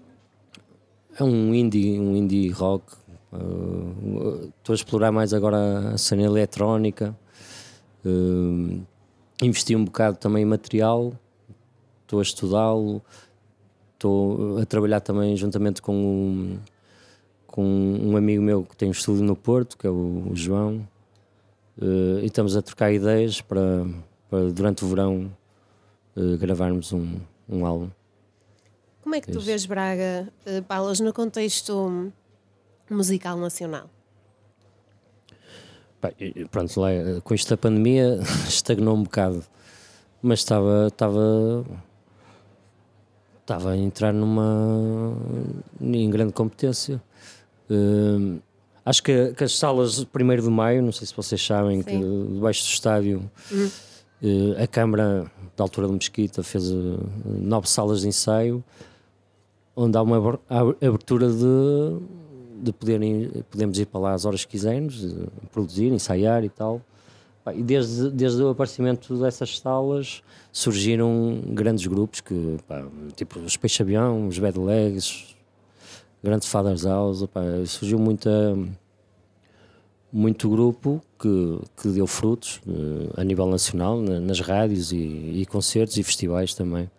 Speaker 3: É um indie, um indie rock. Uh, Estou a explorar mais agora a cena eletrónica. Uh, investi um bocado também em material. Estou a estudá-lo. Estou a trabalhar também juntamente com um, com um amigo meu que tem um estúdio no Porto, que é o, o João. Uh, e estamos a trocar ideias para, para durante o verão uh, gravarmos um, um álbum.
Speaker 2: Como é que tu
Speaker 3: Isso.
Speaker 2: vês Braga, eh, Paulas, no contexto musical nacional?
Speaker 3: E- pronto, lá, com isto da pandemia estagnou um bocado, mas estava estava estava a entrar numa em grande competência. Hum, acho que, que as salas de 1 de maio, não sei se vocês sabem, que debaixo do estádio eh, a Câmara da altura do Mesquita fez eh, nove salas de ensaio onde há uma abertura de, de poderem, podemos ir para lá às horas que quisermos, eh, produzir, ensaiar e tal. E desde, desde o aparecimento dessas salas surgiram grandes grupos, que, pá, tipo os Peixe Avião, os Bad Legs, Grande Father's House, surgiu muita, muito grupo que, que deu frutos eh, a nível nacional, na- nas rádios e, e concertos e festivais também.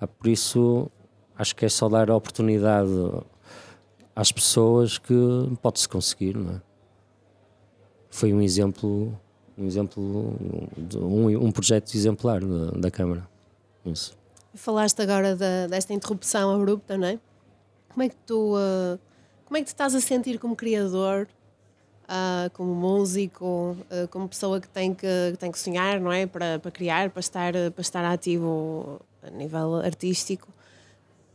Speaker 3: Ah, por isso, acho que é só dar a oportunidade às pessoas que pode-se conseguir, não é? Foi um exemplo, um exemplo, um, um projeto exemplar da, da Câmara. Isso.
Speaker 2: Falaste agora da- desta interrupção abrupta, não é? Como é que tu, ah, como é que te estás a sentir como criador, ah, como músico, ah, como pessoa que tem que, que tem que sonhar, não é? Para, para criar, para estar, para estar ativo a nível artístico.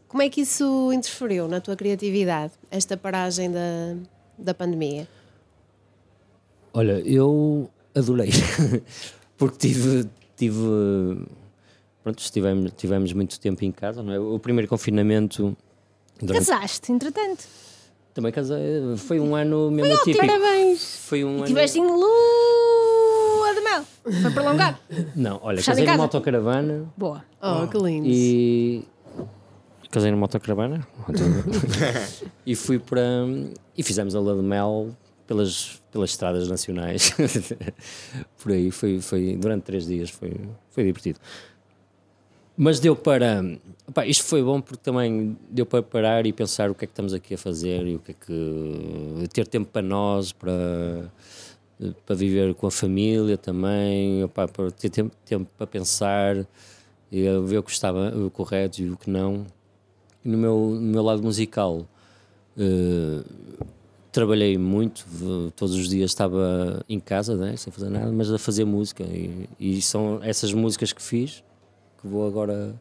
Speaker 2: Como é que isso interferiu na tua criatividade, esta paragem da, da pandemia?
Speaker 3: Olha, eu adorei, porque tive, tive pronto, estivemos, tivemos muito tempo em casa, não é? O primeiro confinamento durante-
Speaker 5: Casaste, entretanto.
Speaker 3: também casei, foi um ano mesmo atípico.
Speaker 2: Parabéns!
Speaker 3: Foi um ano.
Speaker 5: Tiveste em lua de mel. Foi prolongado.
Speaker 3: Não, olha,
Speaker 5: Fechado
Speaker 3: casei numa autocaravana
Speaker 5: Boa.
Speaker 2: Oh, que lindo!
Speaker 3: e casei numa autocaravana e fui para e fizemos a lua de mel pelas pelas estradas nacionais por aí foi foi durante três dias foi foi divertido mas deu para opá, isto foi bom porque também deu para parar e pensar o que é que estamos aqui a fazer e o que é que ter tempo para nós para para viver com a família também opá, para ter tempo, tempo para pensar e ver o que estava o correto e o que não. E no meu, no meu lado musical eh, trabalhei muito todos os dias estava em casa né, sem fazer nada mas a fazer música e, e são essas músicas que fiz que vou agora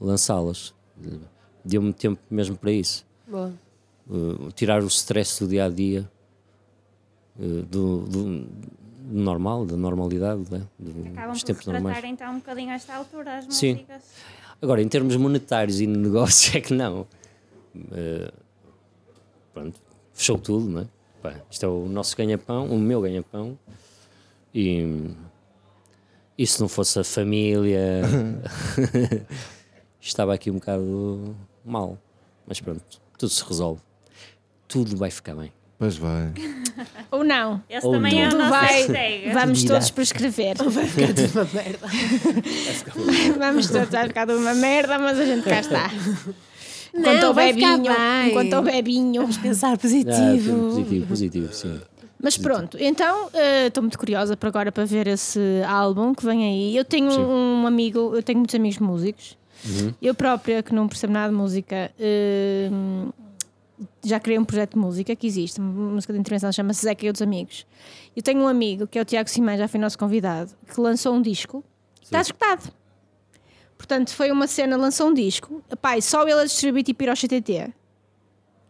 Speaker 3: lançá-las deu-me tempo mesmo para isso
Speaker 2: Boa.
Speaker 3: Uh, tirar o stress do dia a dia uh, do, do- do normal, da normalidade, né? Do-
Speaker 6: Acabam
Speaker 3: dos
Speaker 6: por
Speaker 3: tempos normais.
Speaker 6: retratar então um bocadinho a esta altura as
Speaker 3: Sim.
Speaker 6: músicas.
Speaker 3: Agora, em termos monetários e de negócio, é que não. Uh, pronto, fechou tudo, não é? Pá, isto é o nosso ganha-pão, o meu ganha-pão. E, e se não fosse a família, estava aqui um bocado mal. Mas pronto, tudo se resolve. Tudo vai ficar bem.
Speaker 4: Pois vai.
Speaker 5: Ou não.
Speaker 6: Esse
Speaker 3: Ou
Speaker 6: também é o
Speaker 3: não.
Speaker 6: nosso
Speaker 5: Vai,
Speaker 6: hashtag.
Speaker 5: vamos
Speaker 3: Dirá.
Speaker 5: todos prescrever.
Speaker 2: Vai ficar tudo uma merda.
Speaker 5: Vamos todos a ficar de uma merda, mas a gente cá está.
Speaker 2: Não,
Speaker 5: Enquanto o
Speaker 2: vai ficar
Speaker 5: bebinho.
Speaker 2: bem.
Speaker 5: Enquanto o bebinho.
Speaker 2: Pensar
Speaker 3: Ah,
Speaker 2: positivo.
Speaker 3: sim, positivo, positivo, sim.
Speaker 5: Mas pronto, então eh, estou muito curiosa para agora para ver esse álbum que vem aí. Eu tenho
Speaker 3: Sim.
Speaker 5: um amigo, eu tenho muitos amigos músicos.
Speaker 3: Uhum.
Speaker 5: Eu própria, que não percebo nada de música, eh, já criei um projeto de música que existe, uma música de intervenção, chama-se Zeca e Outros Amigos. Eu tenho um amigo, que é o Tiago Simão, já foi nosso convidado, que lançou um disco, está escutado. Portanto, foi uma cena, lançou um disco, pai, só ele a distribuir tipo ir ao CTT.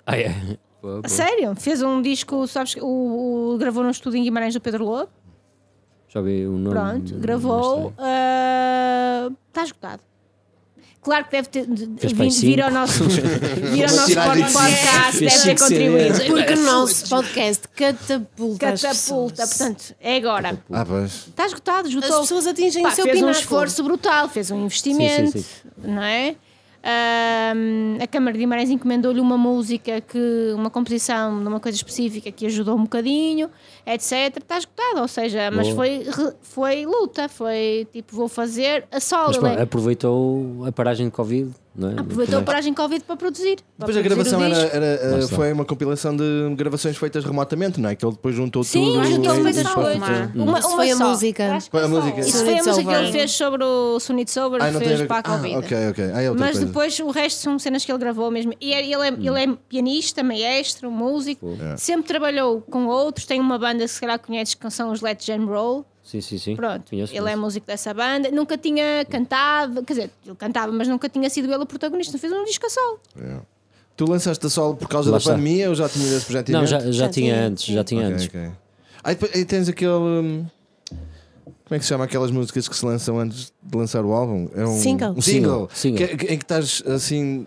Speaker 3: Ah, é?
Speaker 5: Sério? Fez um disco, sabes, que o, o- gravou num estúdio em Guimarães do Pedro Lobo.
Speaker 3: Já vi o nome.
Speaker 5: Pronto, gravou.
Speaker 3: não
Speaker 5: ah, Está esgotado. Claro que deve ter vir, vir ao nosso, vir ao nosso podcast, deve ter contribuído.
Speaker 2: Porque o nosso podcast catapulta,
Speaker 5: Catapulta, portanto, é agora.
Speaker 4: Ah, pois.
Speaker 5: Está esgotado, esgotou.
Speaker 2: As pessoas atingem
Speaker 5: Pá,
Speaker 2: o seu
Speaker 5: fez um
Speaker 2: pináculo.
Speaker 5: esforço brutal, fez um investimento,
Speaker 3: Sim, sim,
Speaker 5: não é? Ahm, a Câmara de Guimarães encomendou-lhe uma música, que, uma composição de uma coisa específica que ajudou um bocadinho, etc. Está esgotado, ou seja, mas
Speaker 3: Boa.
Speaker 5: foi, foi luta, foi tipo, vou fazer a solo.
Speaker 3: Mas aproveitou a paragem de Covid, é?
Speaker 5: aproveitou a paragem Covid para produzir. para
Speaker 4: Depois a
Speaker 5: produzir
Speaker 4: gravação era, era,
Speaker 3: está.
Speaker 4: foi uma compilação de gravações feitas remotamente, não é? Que ele depois juntou
Speaker 5: Sim,
Speaker 4: tudo. e
Speaker 5: fez
Speaker 4: depois
Speaker 5: só
Speaker 4: foi-
Speaker 6: uma.
Speaker 5: Uma,
Speaker 2: Isso
Speaker 5: uma
Speaker 2: foi a música.
Speaker 4: Foi a música.
Speaker 5: Isso foi a música que ele fez sobre o Soon It's Over,
Speaker 4: Ah,
Speaker 5: fez para a
Speaker 4: ah,
Speaker 5: Covid.
Speaker 4: ok, ok. Ah, é outra
Speaker 5: Mas
Speaker 4: coisa.
Speaker 5: depois o resto são cenas que ele gravou mesmo. E é- ele é, ele é pianista, maestro, músico, sempre trabalhou com outros. Tem uma banda que se calhar conheces que são os Let Jam Roll.
Speaker 3: Sim, sim, sim.
Speaker 5: Pronto,
Speaker 3: Conheço,
Speaker 5: ele é
Speaker 3: conheço.
Speaker 5: músico dessa banda. Nunca tinha cantado, quer dizer, ele cantava, mas nunca tinha sido ele o protagonista. Fez um disco a solo.
Speaker 4: É. Tu lançaste a solo por causa
Speaker 3: Lá
Speaker 4: da
Speaker 3: está.
Speaker 4: pandemia ou já tinhas esse projeto
Speaker 3: Não, já, já,
Speaker 2: Já
Speaker 3: tinha
Speaker 2: tinha,
Speaker 3: antes, já tinha
Speaker 4: Ok,
Speaker 3: antes.
Speaker 4: ok. Aí tens aquele. hum, Como é que se chama aquelas músicas que se lançam antes de lançar o álbum? É um
Speaker 2: Single.
Speaker 4: Um single.
Speaker 3: Single, single.
Speaker 4: Que- que- em que estás assim.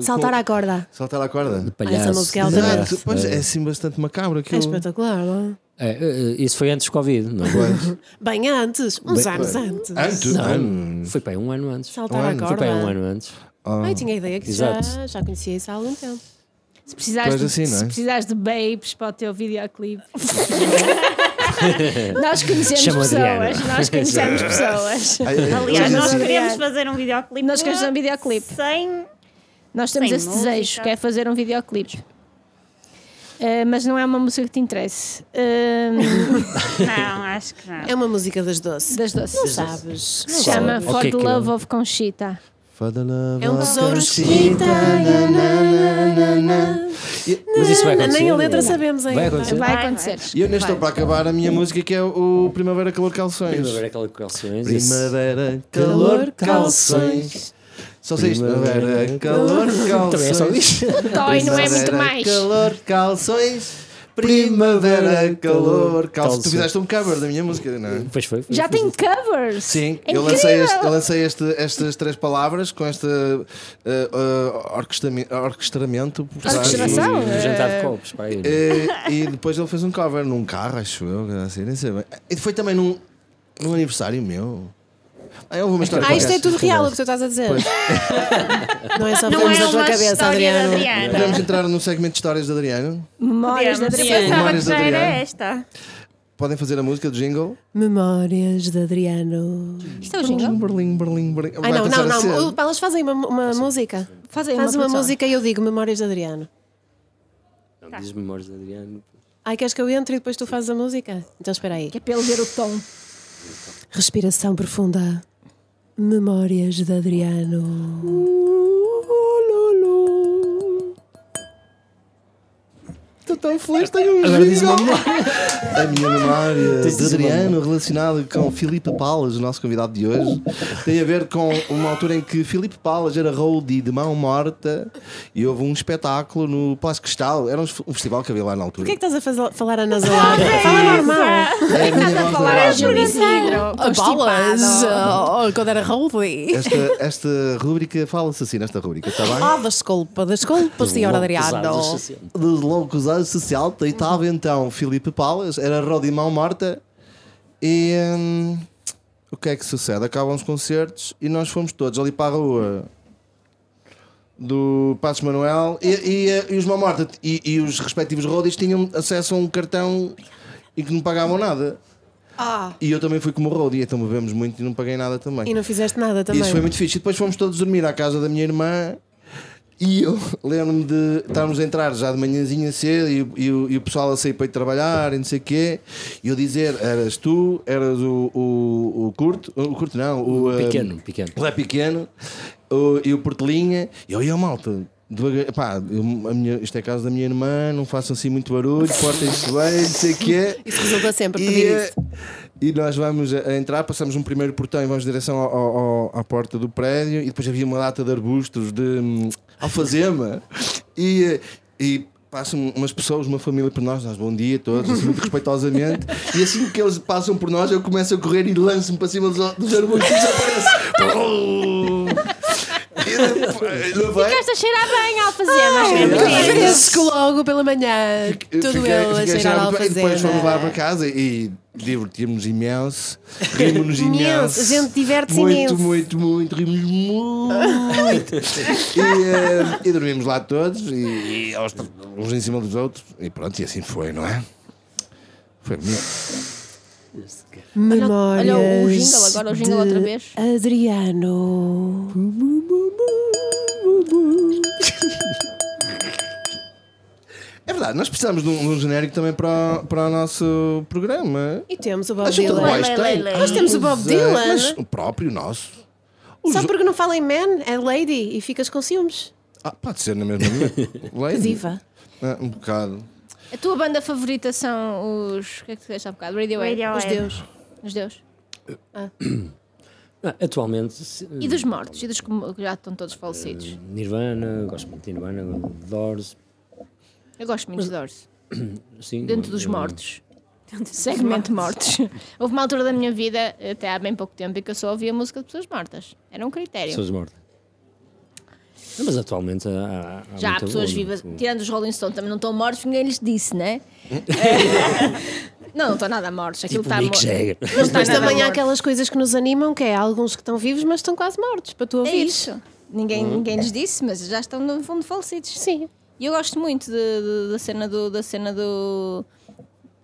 Speaker 2: Saltar à corda.
Speaker 4: Saltar à corda.
Speaker 3: Palhaço.
Speaker 2: Essa música é.
Speaker 4: Exato. Pois é assim bastante macabro
Speaker 2: É
Speaker 4: aquilo.
Speaker 2: espetacular. não
Speaker 3: É, é, isso foi antes do Covid, não é?
Speaker 4: Pois.
Speaker 2: é? Bem antes, uns
Speaker 4: Bem-
Speaker 2: anos
Speaker 4: bem-
Speaker 2: antes.
Speaker 4: Antes?
Speaker 3: Não,
Speaker 4: Ano.
Speaker 3: foi para aí um ano antes.
Speaker 2: Saltar
Speaker 4: Um
Speaker 2: à
Speaker 4: ano,
Speaker 2: corda.
Speaker 3: Foi para aí um ano antes.
Speaker 4: Ah.
Speaker 2: Ai, tinha a ideia que já,
Speaker 3: Exato.
Speaker 2: já conhecia isso há algum tempo.
Speaker 5: Se precisares, de,
Speaker 4: assim, é?
Speaker 5: se precisares de babes para o teu videoclipe. nós conhecemos
Speaker 3: Chama Adriana.
Speaker 5: pessoas. Nós conhecemos pessoas.
Speaker 6: Aliás, nós
Speaker 4: assim-
Speaker 6: queremos fazer um videoclipe.
Speaker 5: Nós queremos um videoclipe.
Speaker 6: Sem.
Speaker 5: Nós temos
Speaker 6: Sem
Speaker 5: esse desejo,
Speaker 6: música.
Speaker 5: que é fazer um videoclipe. Eh, mas não é uma música que te interesse. Eh,
Speaker 6: Não, acho que não.
Speaker 2: É uma música das doces.
Speaker 5: das doces.
Speaker 2: Não sabes.
Speaker 5: Se chama For
Speaker 3: que é
Speaker 5: the
Speaker 3: que é?
Speaker 5: Love of Conchita.
Speaker 4: For the love
Speaker 2: É um
Speaker 4: of
Speaker 2: tesouro
Speaker 4: Conchita,
Speaker 2: escrita.
Speaker 4: na, na, na, na, na.
Speaker 3: Mas isso vai acontecer.
Speaker 2: Nem a letra sabemos ainda.
Speaker 3: Vai acontecer.
Speaker 5: Vai acontecer.
Speaker 4: E eu ainda estou para acabar a minha música que é o Primavera Calor Calções.
Speaker 3: Primavera aquela calções.
Speaker 4: Primavera,
Speaker 2: Calor,
Speaker 4: calor, calções. Só sei isto. Primavera, calor, calções.
Speaker 3: Também é só isso.
Speaker 5: Dói, não é muito
Speaker 4: Primavera,
Speaker 5: mais.
Speaker 4: Calor, calções. Primavera, calor, calções. Tu fizeste um cover da minha música, não é?
Speaker 3: Pois foi. foi
Speaker 5: Já
Speaker 3: foi.
Speaker 5: tem covers.
Speaker 4: Sim,
Speaker 5: É
Speaker 4: eu lancei, este- eu lancei este- estas três palavras com este uh, uh, orquestramento por trás.
Speaker 5: Orquestração?
Speaker 3: Um jantar de copos.
Speaker 4: Eh, e depois ele fez um cover num carro, acho eu, assim, nem sei bem. E foi também num, num aniversário meu. Ah, eu uma história
Speaker 2: Ah, isto é tudo real o que tu estás a dizer. Não é só
Speaker 6: Não
Speaker 2: filmes
Speaker 6: é
Speaker 2: da tua
Speaker 6: uma
Speaker 2: cabeça,
Speaker 6: história de
Speaker 2: Adriano.
Speaker 6: Adriano.
Speaker 4: Podemos entrar no segmento de histórias de Adriano?
Speaker 5: Memórias.
Speaker 6: Pensava que
Speaker 4: Memórias de
Speaker 6: era
Speaker 4: Adriano.
Speaker 6: esta.
Speaker 4: Podem fazer a música do jingle?
Speaker 2: Memórias de Adriano.
Speaker 5: Isto é o jingle?
Speaker 4: Berlim, Berlim, Berlim.
Speaker 2: Ai, não, não, não. O- Elas fazem uma, uma música.
Speaker 5: Fazem
Speaker 2: Faz uma
Speaker 5: produção.
Speaker 2: música e eu digo Memórias de Adriano.
Speaker 3: Não diz memórias de Adriano.
Speaker 2: Ai, queres que eu entre e depois tu fazes a música? Então espera aí.
Speaker 5: Que é para ele ver o tom.
Speaker 2: Respiração profunda. Memórias de Adriano.
Speaker 4: Estou tão feliz, tenho um
Speaker 3: Agora diz
Speaker 4: A minha memória de Adriano relacionada com Filipe Palas, o nosso convidado de hoje, tem a ver com uma altura em que Filipe Palas era roadie de mão morta e houve um espetáculo no Palácio Cristal. Era um festival que havia lá na altura.
Speaker 2: Porquê é que estás a fazer- falar a nasalada? Fala normal.
Speaker 4: É a voz da
Speaker 5: Falar a
Speaker 4: rádio.
Speaker 5: Júlio Isidro.
Speaker 2: Bolas!
Speaker 5: constipado.
Speaker 2: Oh, quando era Roldy.
Speaker 4: Esta, esta rúbrica, fala-se assim nesta rúbrica, está bem?
Speaker 2: Oh, desculpa, desculpa, senhor Adriano.
Speaker 4: Dos loucos anos social, estava então Filipe Palas, era Rodimão Morta e hum, o que é que sucede? Acabam os concertos e nós fomos todos ali para a rua do Passos Manuel e, e, e os Mão Morta e, e os respectivos rodis tinham acesso a um cartão e que não pagavam nada.
Speaker 2: Ah,
Speaker 4: E eu também fui como roadie, então bebemos muito e não paguei nada também.
Speaker 2: e não fizeste nada também.
Speaker 4: Isso foi muito fixe. E depois fomos todos dormir à casa da minha irmã. E eu lembro-me de estarmos a entrar já de manhãzinha cedo e, o- e o- e o pessoal a sair para ir trabalhar e não sei o quê. E eu dizer: eras tu, eras o, o, o Curto, o Curto não, o, eh,
Speaker 3: Pequeno, pequeno.
Speaker 4: o Lé Pequeno o, e o Portelinha. E eu ia malta. Devagar, pá, eu- a minha, isto é a casa da minha irmã, não façam assim muito barulho, portem-se bem, não sei o quê.
Speaker 2: Isso resulta sempre,
Speaker 4: E,
Speaker 2: pedir isso.
Speaker 4: e nós vamos a a entrar, passamos um primeiro portão e vamos em direção ao- ao- ao- à porta do prédio. E depois havia uma data de arbustos de hum, alfazema. E, eh, e passam umas pessoas, uma família por nós, nós bom dia a todos, assim, muito respeitosamente. E assim que eles passam por nós, eu começo a correr e lanço-me para cima dos, dos arbustos e desaparece. Não vai?
Speaker 5: Ficaste a cheirar bem alfazema. que é muito.
Speaker 2: Fresco logo pela manhã. Tudo
Speaker 4: Fiquei-
Speaker 2: eu a cheirar a
Speaker 4: muito bem. Depois fomos lá para
Speaker 2: alfazema.
Speaker 4: casa e divertimos imenso. Rimos
Speaker 2: Imenso, a gente diverte-se
Speaker 4: muito,
Speaker 2: imenso.
Speaker 4: Muito, muito, rimos muito. e, eh, e dormimos lá todos, e, e aos- uns em cima dos outros. E pronto, e assim foi, não é? Foi bonito.
Speaker 2: Memórias
Speaker 5: olha o jingle, agora o jingle
Speaker 2: de
Speaker 5: outra vez.
Speaker 2: Adriano.
Speaker 4: É verdade, nós precisamos de um, de um genérico também para, o- para o nosso programa.
Speaker 2: E temos o Bob Dylan.
Speaker 4: mais
Speaker 5: Lei,
Speaker 4: tem.
Speaker 5: lei, lei.
Speaker 2: Nós temos o Bob
Speaker 4: é,
Speaker 2: Dylan.
Speaker 4: Mas o próprio nosso. Os-
Speaker 2: Só porque não fala em man, é lady e ficas com ciúmes.
Speaker 4: Ah, pode ser na mesma. Lady.
Speaker 2: Diva.
Speaker 4: Ah, um bocado.
Speaker 5: A tua banda favorita são os. O que é que tu disseste há bocado? Radiohead.
Speaker 6: Radiohead.
Speaker 2: Os deus.
Speaker 5: Os Deus.
Speaker 3: Ah, atualmente, se-
Speaker 5: E dos mortos? E dos que que já estão todos falecidos?
Speaker 3: Nirvana, gosto muito de Nirvana, Doors,
Speaker 5: Eu gosto muito de Doors.
Speaker 3: sim.
Speaker 5: Dentro dos
Speaker 3: eu-
Speaker 5: mortos. Segmento mortos. Houve uma altura da minha vida, até há bem pouco tempo, em que eu só ouvia música de pessoas mortas. Era um critério.
Speaker 3: Pessoas mortas. Mas atualmente há, há- há
Speaker 5: Já há pessoas
Speaker 3: boa,
Speaker 5: vivas,
Speaker 3: muito-
Speaker 5: tirando os Rolling Stones, também não estão mortos, ninguém lhes disse, né? É. não, não estão nada mortos. Aquilo
Speaker 3: Tipo
Speaker 5: está
Speaker 3: Mick
Speaker 5: morto.
Speaker 2: Mas depois também há
Speaker 5: morto.
Speaker 2: aquelas coisas que nos animam, que é alguns que estão vivos, mas estão quase mortos, para tu
Speaker 5: É
Speaker 2: ouvir.
Speaker 5: isso. Ninguém, ninguém lhes disse, mas já estão no fundo falecidos.
Speaker 2: Sim.
Speaker 5: E eu gosto muito de- de- da cena do. Da cena do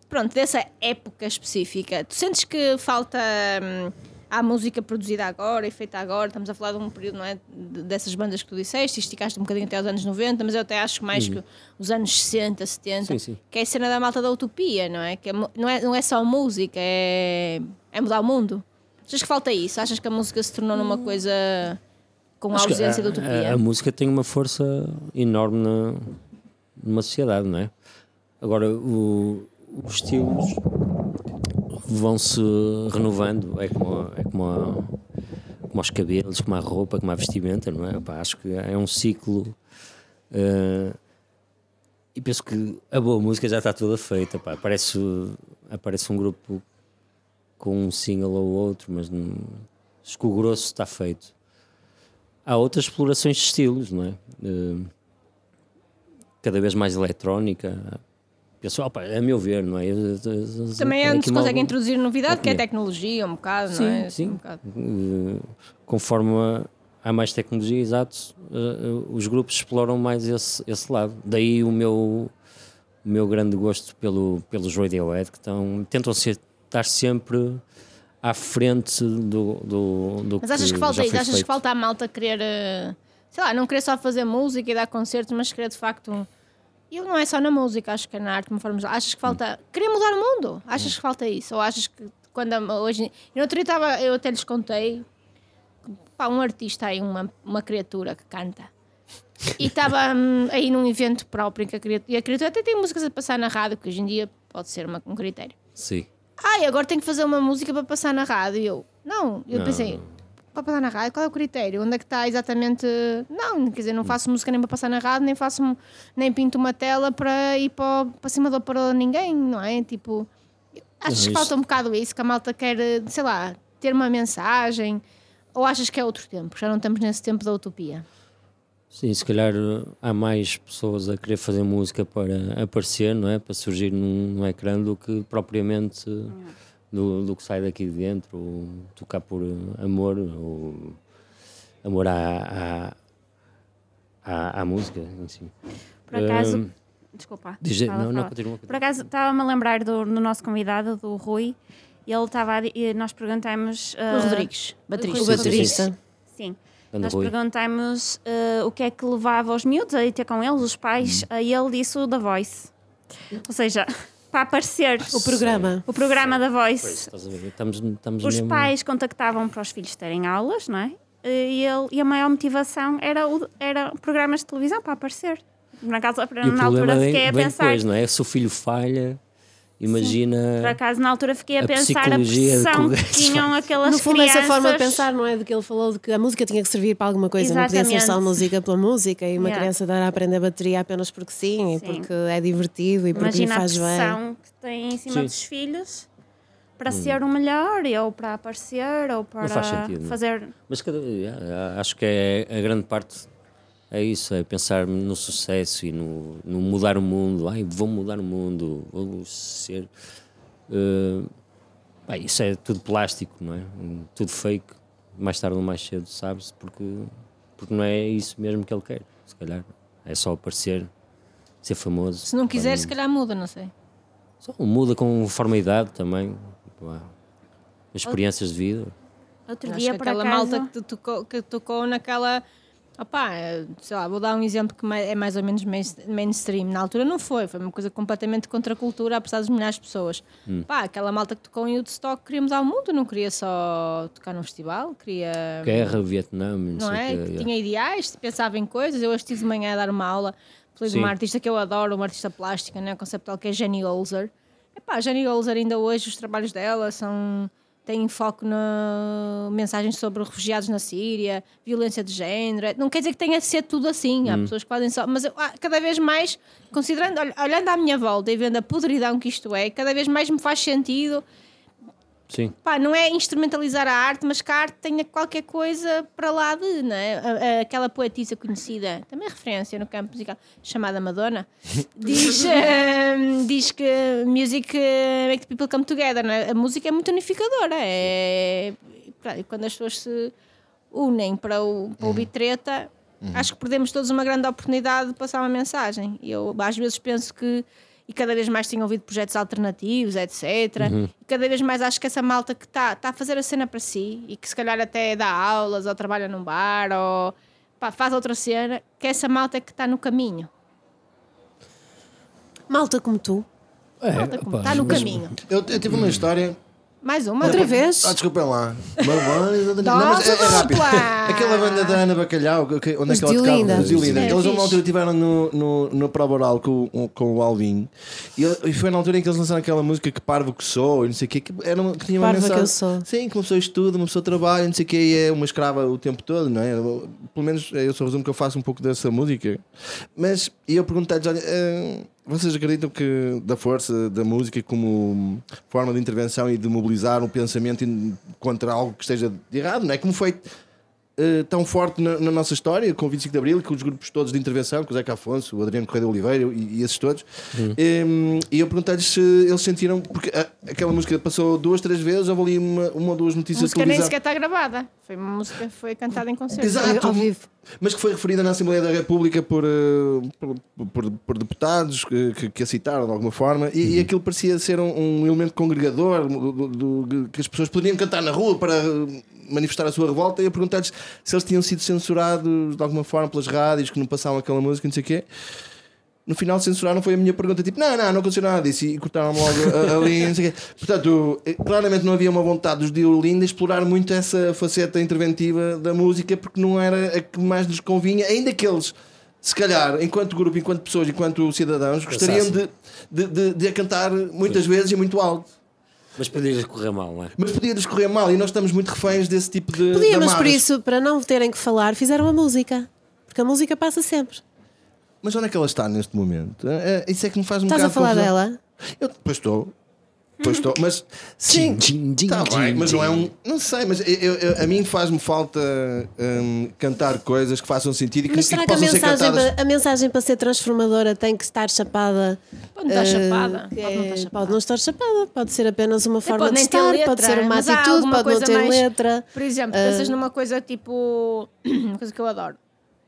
Speaker 5: pronto, dessa época específica. Tu sentes que falta. hum, Há música produzida agora e feita agora, estamos a falar de um período, não é? de- Dessas bandas que tu disseste, e esticaste um bocadinho até aos anos 90, mas eu até acho que mais que os anos 60, 70,
Speaker 3: Sim, sim.
Speaker 5: que é a cena da malta da utopia, não é? Que é não, é não é só música, é, é mudar o mundo. Achas que falta isso? Achas que a música se tornou numa coisa com
Speaker 3: que
Speaker 5: ausência de
Speaker 3: a,
Speaker 5: utopia?
Speaker 3: a- a música tem uma força enorme na, numa sociedade, não é? Agora, o- os estilos vão-se renovando, é como, é como, a- como os cabelos, como a roupa, como a vestimenta, não é? Acho que é um ciclo. eh, e penso que a boa música já está toda feita. Pá. Aparece, aparece um grupo com um single ou outro, mas não, acho que o grosso está feito há outras explorações de estilos, não é? Eh, cada vez mais eletrónica. Penso, opa, a meu ver, não é?
Speaker 5: Também é onde se consegue introduzir novidade, que é tecnologia, um bocado,
Speaker 3: Sim,
Speaker 5: não é?
Speaker 3: sim.
Speaker 5: Um.
Speaker 3: Eh, conforme há mais tecnologia, exato, eh, os grupos exploram mais esse, esse lado. Daí o meu, o meu grande gosto pelo, pelos Radiohead, que estão, tentam ser, estar sempre à frente do, do, do
Speaker 5: Mas achas que falta isso? Achas que falta a malta querer, sei lá, não querer só fazer música e dar concertos, mas querer de facto. um- E não é só na música, acho que é na arte, de uma forma geral. Achas que falta. Querer mudar o mundo? Achas que falta isso? Ou achas que quando hoje. Eu, outro dia estava, eu até lhes contei. Pá, um artista aí, uma, uma criatura que canta. E estava hum, aí num evento próprio em que a criatura, e a criatura até tem músicas a passar na rádio, que hoje em dia pode ser uma- um critério.
Speaker 3: Sim.
Speaker 5: Ai, agora tenho que fazer uma música para passar na rádio. E eu, não, eu
Speaker 3: Não,
Speaker 5: pensei. Para passar na rádio, qual é o critério? Onde é que está exatamente. Não, quer dizer, não faço música nem para passar na rádio, nem faço nem pinto uma tela para ir para, para cima do aparelho de ninguém, não é? Tipo, achas
Speaker 3: Não,
Speaker 5: que falta um bocado isso, que a malta quer, sei lá, ter uma mensagem? Ou achas que é outro tempo? Já não estamos nesse tempo da utopia?
Speaker 3: Sim, se calhar há mais pessoas a querer fazer música para aparecer, não é? Para surgir num, num ecrã do que propriamente uh, do, do que sai daqui de dentro, ou tocar por uh, amor, ou amor à, à, à, à música em si.
Speaker 6: Por acaso.
Speaker 3: Hum,
Speaker 6: Desculpa.
Speaker 3: diz- não, não, continua,
Speaker 6: Por acaso estava-me a lembrar do, do nosso convidado, do Rui, e ele estava a di- e nós perguntamos.
Speaker 5: O
Speaker 6: ah,
Speaker 5: Rodrigues, baterista.
Speaker 2: O baterista.
Speaker 6: Sim.
Speaker 3: Anda,
Speaker 6: Nós
Speaker 3: Rui.
Speaker 6: perguntamos ah, o que é que levava os miúdos a ir ter com eles, os pais,
Speaker 3: Hum.
Speaker 6: e ele disse o da Voice. Ou seja, para aparecer
Speaker 2: O programa.
Speaker 6: o programa da
Speaker 3: Pois,
Speaker 6: Voice.
Speaker 3: estás a ver? Estamos, estamos
Speaker 6: Os
Speaker 3: mesmo-
Speaker 6: pais contactavam para os filhos terem aulas, não é? E, ele, e a maior motivação era, o, era programas de televisão para aparecer. Na, casa, na altura
Speaker 3: vem,
Speaker 6: fiquei a pensar.
Speaker 3: depois, não é? Se o filho falha, imagina.
Speaker 6: Por acaso, na altura fiquei a,
Speaker 3: a
Speaker 6: pensar a pressão
Speaker 3: que
Speaker 6: tinham aquelas
Speaker 2: No fundo,
Speaker 6: crianças.
Speaker 2: essa forma de pensar, não é? De que ele falou de que a música tinha que servir para alguma coisa, não podia ser só
Speaker 6: Exatamente.
Speaker 2: música pela música e uma
Speaker 6: Yeah.
Speaker 2: criança dar a aprender bateria apenas porque sim, e
Speaker 6: Sim.
Speaker 2: porque é divertido e porque lhe
Speaker 6: Imagina a
Speaker 2: faz bem.
Speaker 6: pressão que tem em cima
Speaker 3: Sim.
Speaker 6: dos filhos para ser o melhor, ou para aparecer, ou para
Speaker 3: faz sentido, não.
Speaker 6: fazer.
Speaker 3: Mas cada, acho que é a grande parte é isso, é pensar no sucesso e no, no mudar o mundo. Ai, vou mudar o mundo, vou ser. eh, bem, isso é tudo plástico, não é? Tudo fake. Mais tarde ou mais cedo, sabe-se, porque, porque não é isso mesmo que ele quer. Se calhar é só aparecer, ser famoso.
Speaker 5: Se não quiser, se calhar muda, não sei.
Speaker 3: Só muda conforme a idade também. Pá, Experiências de vida.
Speaker 6: Outro
Speaker 5: Acho
Speaker 6: dia, por
Speaker 5: aquela
Speaker 6: acaso.
Speaker 5: malta que te tocou, que tocou naquela. Opá, eh, sei lá, vou dar um exemplo que é mais ou menos main- mainstream. Na altura não foi, foi uma coisa completamente contra a cultura, apesar das milhares de pessoas.
Speaker 3: Hum.
Speaker 5: Pá, aquela malta que tocou em Woodstock queria mudar o mundo, não queria só tocar num festival, queria.
Speaker 3: Guerra, Vietnã, não,
Speaker 5: não
Speaker 3: sei
Speaker 5: é? Que tinha ideais, pensava em coisas. Eu hoje estive de manhã a dar uma aula falei de
Speaker 3: Sim.
Speaker 5: uma artista que eu adoro, uma artista plástica, né, conceptual, que é Jenny Olzer. Epá, Jenny Olzer ainda hoje os trabalhos dela são têm foco na mensagens sobre refugiados na Síria, violência de género. Não quer dizer que tenha de ser tudo assim. Há
Speaker 3: Hum.
Speaker 5: pessoas que podem só. Mas eu, ah, cada vez mais, considerando, olh- olhando à minha volta e vendo a podridão que isto é, cada vez mais me faz sentido
Speaker 3: Sim.
Speaker 5: pá, não é instrumentalizar a arte, mas que a arte tenha qualquer coisa para lá de? A- a- aquela poetisa conhecida, também é referência no campo musical, chamada Madonna, diz, ehm, diz que music eh, make people come together, né? A música é muito unificadora, é e quando as pessoas se unem para, o, para ouvir treta, acho que perdemos todos uma grande oportunidade de passar uma mensagem. Eu às vezes penso que e cada vez mais tenho ouvido projetos alternativos, etc. E cada vez mais acho que essa malta que está tá a fazer a cena para si e que se calhar até dá aulas ou trabalha num bar ou pá, faz outra cena, que essa malta é que está no caminho.
Speaker 2: Malta como tu.
Speaker 5: Malta como está no caminho.
Speaker 4: Eu, eu tive uma história.
Speaker 5: Mais uma.
Speaker 2: Outra vez?
Speaker 4: Ah, desculpem lá. Não, mas é, é rápido. Aquela banda da Ana Bacalhau, que- onde
Speaker 2: Os
Speaker 4: é que ela tocava? Os Diolinda.
Speaker 5: É
Speaker 4: Eles uma altura estiveram no, no, no prova oral com, o- com o Alvin e, e foi na altura em que eles lançaram aquela música que parvo que sou e não sei o quê, que, era uma, que tinha uma
Speaker 2: Parva que eu sou.
Speaker 4: Sim, que uma pessoa estuda, uma pessoa trabalha, não sei o quê, e é uma escrava o tempo todo, não é? Pelo menos é esse o resumo que eu faço um pouco dessa música. Mas e eu perguntei-lhes: olha, eh, vocês acreditam que da força da música como forma de intervenção e de mobilizar um pensamento contra algo que esteja de errado, não é? Como foi eh, tão forte na, na nossa história, com o 25 de Abril, com os grupos todos de intervenção, com o Zeca Afonso, o Adriano Correia de Oliveira e, e esses todos. Em, e eu perguntei-lhes se eles sentiram, porque a- aquela música passou duas, três vezes, houve ali uma, uma ou duas
Speaker 5: A
Speaker 4: notícias
Speaker 5: música
Speaker 4: de
Speaker 5: nem sequer está gravada. Foi uma música que foi cantada em concerto.
Speaker 4: Exato,
Speaker 2: Ao vivo.
Speaker 4: mas que foi referida na Assembleia da República por, eh, por, por- por deputados que, que, que a citaram de alguma forma, e, e aquilo parecia ser um, um elemento congregador do- do- do- que as pessoas poderiam cantar na rua para manifestar a sua revolta. E eu perguntei-lhes se eles tinham sido censurados de alguma forma pelas rádios que não passavam aquela música, não sei o quê. No final censuraram foi a minha pergunta, tipo, não, não, não aconteceu nada disso e cortaram logo ali, não sei o quê. Portanto, eh, claramente não havia uma vontade dos Diolinda explorar muito essa faceta interventiva da música porque não era a que mais lhes convinha, ainda que eles, se calhar, enquanto grupo, enquanto pessoas, enquanto cidadãos, gostariam de, de, de, de a cantar muitas vezes e muito alto.
Speaker 3: Mas podia correr mal, não é?
Speaker 4: Mas podia-lhes correr mal e nós estamos muito reféns desse tipo de.
Speaker 2: Podia, mas por isso, para não terem que falar, fizeram a música. Porque a música passa sempre.
Speaker 4: Mas onde é que ela está neste momento? É, isso é que me faz um
Speaker 2: Estás a
Speaker 4: bocado
Speaker 2: falar
Speaker 4: confusão.
Speaker 2: dela?
Speaker 4: Eu, pois estou. Pois estou, mas sim,
Speaker 3: Tchim, tchim,
Speaker 4: tá
Speaker 3: tchim,
Speaker 4: bem, mas não é um. Não sei, mas eu- eu- a mim faz-me falta hum, cantar coisas que façam sentido e que,
Speaker 2: Mas
Speaker 4: e
Speaker 2: será
Speaker 4: que
Speaker 2: que a
Speaker 4: possam ser
Speaker 2: mensagem,
Speaker 4: cantadas.
Speaker 2: para, a mensagem para ser transformadora tem que estar chapada?
Speaker 5: Pode não estar
Speaker 2: eh,
Speaker 5: chapada.
Speaker 2: que
Speaker 5: Pode não
Speaker 2: é-
Speaker 5: estar chapada.
Speaker 2: pode não estar chapada, pode ser apenas uma forma
Speaker 5: pode
Speaker 2: de estar,
Speaker 5: letra,
Speaker 2: pode ser uma atitude, pode não
Speaker 5: coisa
Speaker 2: ter
Speaker 5: mais-
Speaker 2: letra.
Speaker 5: Por exemplo,
Speaker 2: Ah.
Speaker 5: pensas numa coisa tipo. uma coisa que eu adoro.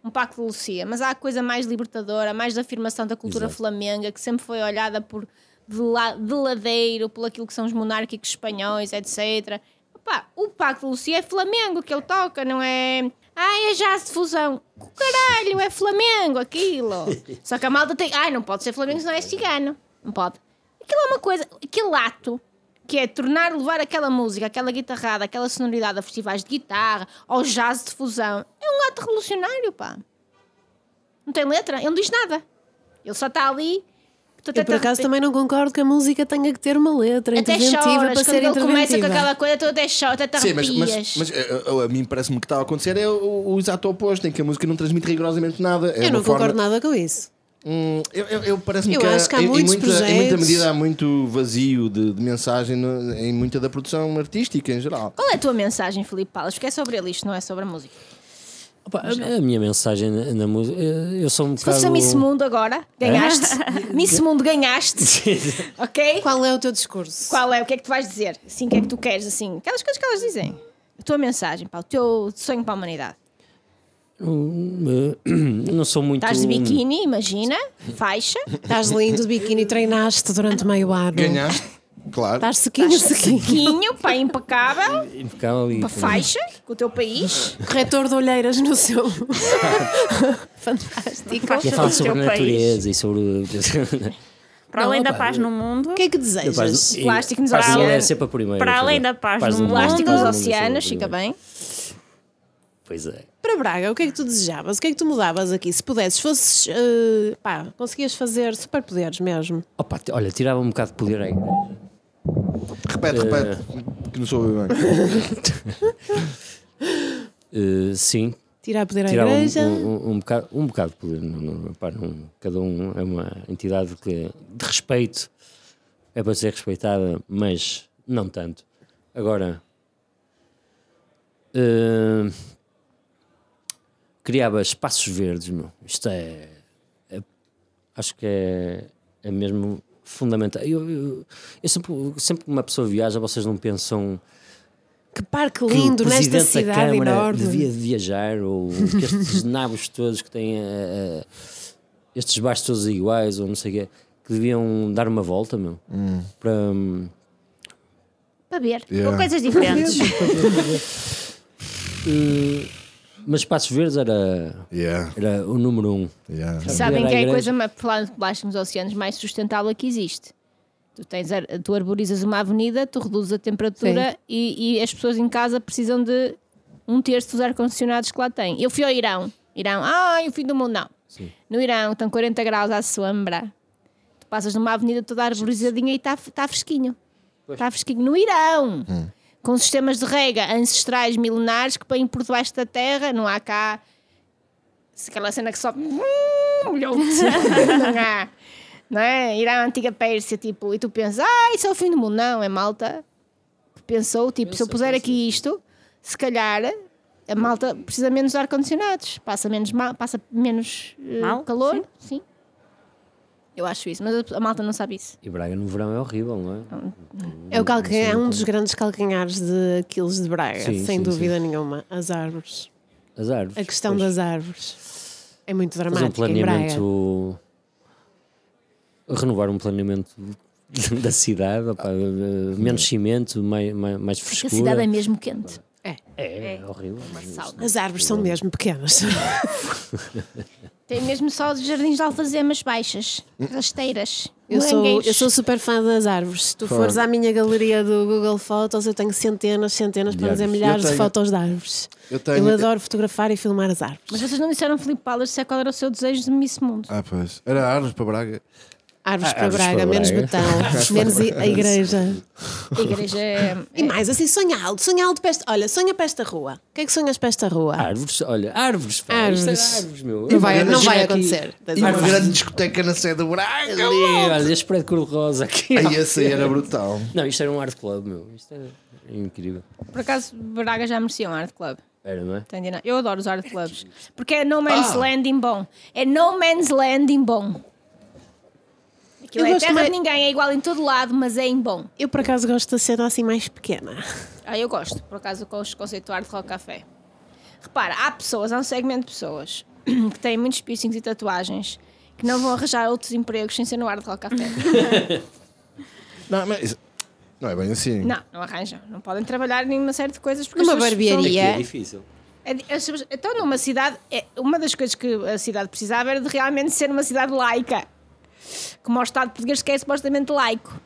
Speaker 5: Um pacto de Lucia, mas há a coisa mais libertadora, mais da afirmação da cultura
Speaker 3: Exato.
Speaker 5: flamenga, que sempre foi olhada por de, la, de ladeiro, por aquilo que são os monárquicos espanhóis, etc. Opa, o pacto de Lucia é Flamengo que ele toca, não é. Ah, é jazz de fusão. Caralho, é Flamengo aquilo. Só que a malta tem. Ai, não pode ser Flamengo, senão é cigano. Não pode. Aquilo é uma coisa. Aquele ato que é tornar levar aquela música, aquela guitarrada, aquela sonoridade a festivais de guitarra, ao jazz de fusão, é um ato revolucionário, pá. Não tem letra, ele não diz nada. Ele só está ali.
Speaker 2: Eu por acaso também não concordo que a música tenha que ter uma letra
Speaker 5: até
Speaker 2: interventiva
Speaker 5: choras,
Speaker 2: para
Speaker 5: quando
Speaker 2: ser
Speaker 5: ele começa com
Speaker 2: interventiva.
Speaker 5: aquela coisa, tu até choras, até
Speaker 4: Sim, mas, mas, mas, eh, eh, a mim parece-me que o que está a acontecer é o, o exato oposto, em que a música não transmite rigorosamente nada. É
Speaker 2: Eu não
Speaker 4: forma...
Speaker 2: concordo nada com isso.
Speaker 4: Hum, eu, eu, eu parece-me
Speaker 2: Eu
Speaker 4: que,
Speaker 2: acho que há
Speaker 4: em, em
Speaker 2: muitos
Speaker 4: muita, em muita
Speaker 2: projetos.
Speaker 4: medida há muito vazio de, de mensagem no- em muita da produção artística em geral.
Speaker 5: Qual é a tua mensagem, Filipe Palas? Porque é sobre ele, isto não é sobre a música.
Speaker 3: Opa, a, a minha mensagem na, na música, eh, eu sou um
Speaker 5: Se fosse a
Speaker 3: bocado.
Speaker 5: Miss Mundo agora, ganhaste. Miss Mundo ganhaste. ok?
Speaker 2: Qual é o teu discurso?
Speaker 5: Qual é? O que é que tu vais dizer? Assim, o que é que tu queres? Assim, aquelas coisas que elas dizem. A tua mensagem, pá, o teu sonho para a humanidade.
Speaker 3: Hum, eh, não sou muito.
Speaker 5: Estás de biquíni, imagina, faixa,
Speaker 2: Estás lindo de biquíni, treinaste durante meio ano.
Speaker 4: Ganhaste, claro.
Speaker 2: Estás sequinho, sequinho.
Speaker 5: sequinho, pá, impecável,
Speaker 3: Impecável e-
Speaker 5: uma faixa, com o teu país.
Speaker 2: Corretor de olheiras no seu. Fantástico.
Speaker 6: Do
Speaker 3: sobre a
Speaker 6: país.
Speaker 3: natureza e sobre.
Speaker 6: Para
Speaker 2: Não,
Speaker 6: além da paz no mundo,
Speaker 2: O que é que desejas?
Speaker 3: E-
Speaker 5: Plástico nos
Speaker 3: paz é
Speaker 5: oceanos.
Speaker 3: sempre a primeira.
Speaker 6: Para além da paz
Speaker 3: Paz
Speaker 6: no
Speaker 3: do
Speaker 6: mundo.
Speaker 5: Plástico
Speaker 3: paz
Speaker 5: nos
Speaker 3: é
Speaker 5: oceanos, fica bem.
Speaker 3: Pois é.
Speaker 2: Para Braga, o que é que tu desejavas? O que é que tu mudavas aqui? Se pudesses, fosses. eh, pá, conseguias fazer superpoderes mesmo.
Speaker 3: Opa, olha, tirava um bocado de poder aí.
Speaker 4: Repete, repete, que não sou eu bem.
Speaker 3: Eh, sim,
Speaker 2: Tirar poder à
Speaker 3: tirava um,
Speaker 2: igreja.
Speaker 3: um, um, um bocado, um bocado de poder. Não, não, pá, não- cada um é uma entidade que, de respeito, é para ser respeitada, mas não tanto. Agora, eh, criava espaços verdes, meu. Isto é, é- acho que é, é mesmo fundamental. Eu, eu, eu sempre, sempre que uma pessoa viaja, vocês não pensam
Speaker 2: Que parque
Speaker 3: que
Speaker 2: lindo
Speaker 3: o
Speaker 2: nesta cidade
Speaker 3: Câmara
Speaker 2: enorme.
Speaker 3: devia viajar ou que estes nabos todos que têm eh, estes baixos todos iguais ou não sei o quê que deviam dar uma volta meu para hum,
Speaker 5: Para ver.
Speaker 6: com
Speaker 4: Yeah.
Speaker 6: coisas diferentes.
Speaker 3: eh, mas Passos Verdes era,
Speaker 4: Yeah,
Speaker 3: era o número um
Speaker 4: yeah.
Speaker 5: Sabem que é a coisa falar de plástico nos oceanos mais sustentável que existe. Tu, tens, tu arborizas uma avenida, tu reduzes a temperatura e, e as pessoas em casa precisam de um terço dos ar-condicionados que lá têm. Eu fui ao Irão. Irão, ai, o fim do mundo, não. No Irão estão 40 graus à sombra. Tu passas numa avenida toda arborizadinha e está tá fresquinho. Está fresquinho. No Irão. Com sistemas de rega ancestrais milenares que põem por debaixo da terra. Não há cá se aquela cena que só não há. Não é? Ir à antiga Pérsia, tipo, e tu pensas, ah, isso é o fim do mundo. Não, é malta que pensou, tipo, se eu puser aqui isto, se calhar a malta precisa menos de ar-condicionados, passa menos, mal, passa menos
Speaker 6: Mal,
Speaker 5: calor. Sim. Eu acho isso, mas a, malta não sabe isso.
Speaker 3: e Braga no verão é horrível não é
Speaker 2: É, o calcanhar, é um dos grandes calcanhares de Aquiles de Braga,
Speaker 3: Sim,
Speaker 2: sem
Speaker 3: sim,
Speaker 2: dúvida nenhuma. As árvores.
Speaker 3: as árvores
Speaker 2: A questão
Speaker 3: Pois,
Speaker 2: das árvores. É muito
Speaker 3: fazer um
Speaker 2: dramática em Braga.
Speaker 3: planeamento renovar um planeamento da cidade opá, eh, menos cimento mais, mais, mais
Speaker 5: Porque a
Speaker 3: frescura
Speaker 5: cidade é mesmo quente.
Speaker 2: É.
Speaker 3: é, horrível
Speaker 5: sauna.
Speaker 2: As árvores são mesmo pequenas.
Speaker 5: Tem mesmo só os jardins de alfazemas baixas, rasteiras,
Speaker 2: Eu sou, eu sou super fã das árvores. Se tu fores à minha galeria do Google Fotos, eu tenho centenas, centenas, para dizer milhares
Speaker 4: Eu
Speaker 2: de
Speaker 4: tenho-
Speaker 2: fotos de árvores.
Speaker 4: Eu tenho-
Speaker 2: adoro fotografar e filmar as árvores.
Speaker 5: Mas vocês não disseram, Filipe Palas, se é qual era o seu desejo de Miss Mundo.
Speaker 4: Ah, pois. Era árvores para Braga.
Speaker 2: Árvores
Speaker 3: Ah,
Speaker 2: para
Speaker 3: árvores
Speaker 2: Braga,
Speaker 3: para
Speaker 2: menos
Speaker 3: Braga.
Speaker 2: betão, menos a igreja.
Speaker 5: A igreja é.
Speaker 2: E mais, assim, sonha alto, sonha alto para esta. Olha, sonha para esta rua. O que é que sonhas para esta rua?
Speaker 3: árvores olha árvores pá,
Speaker 2: Árvores.
Speaker 3: É árvores meu
Speaker 2: não vai, não vai acontecer.
Speaker 4: E uma grande discoteca na sede do Braga.
Speaker 3: Ali, olha, este prédio cor-de-rosa aqui.
Speaker 4: Aí esse aí era brutal.
Speaker 3: Não, isto era um art club, meu. Isto é incrível.
Speaker 5: Por acaso, Braga já merecia um art club.
Speaker 3: Era, não é?
Speaker 5: Entendi, não. Eu adoro os art clubs. Porque é no man's landing bom. É no man's landing bom. Aquilo
Speaker 2: Eu
Speaker 5: é
Speaker 2: gosto
Speaker 5: terra
Speaker 2: mais-
Speaker 5: de ninguém, é igual em todo lado, mas é em bom.
Speaker 2: Eu, por acaso, gosto da cena assim mais pequena.
Speaker 5: Ah, eu gosto, por acaso, com os conceito art rock café. Repara, há pessoas, há um segmento de pessoas que têm muitos piercings e tatuagens que não vão arranjar outros empregos sem ser no art rock café.
Speaker 4: Não, mas não é bem assim.
Speaker 5: não, não arranjam. Não podem trabalhar em uma série de coisas porque
Speaker 2: Numa
Speaker 5: pessoas
Speaker 2: barbearia.
Speaker 3: É difícil.
Speaker 5: É di- as pessoas- Então, numa cidade, é- uma das coisas que a cidade precisava era de realmente ser uma cidade laica. Como o Estado português que é supostamente laico.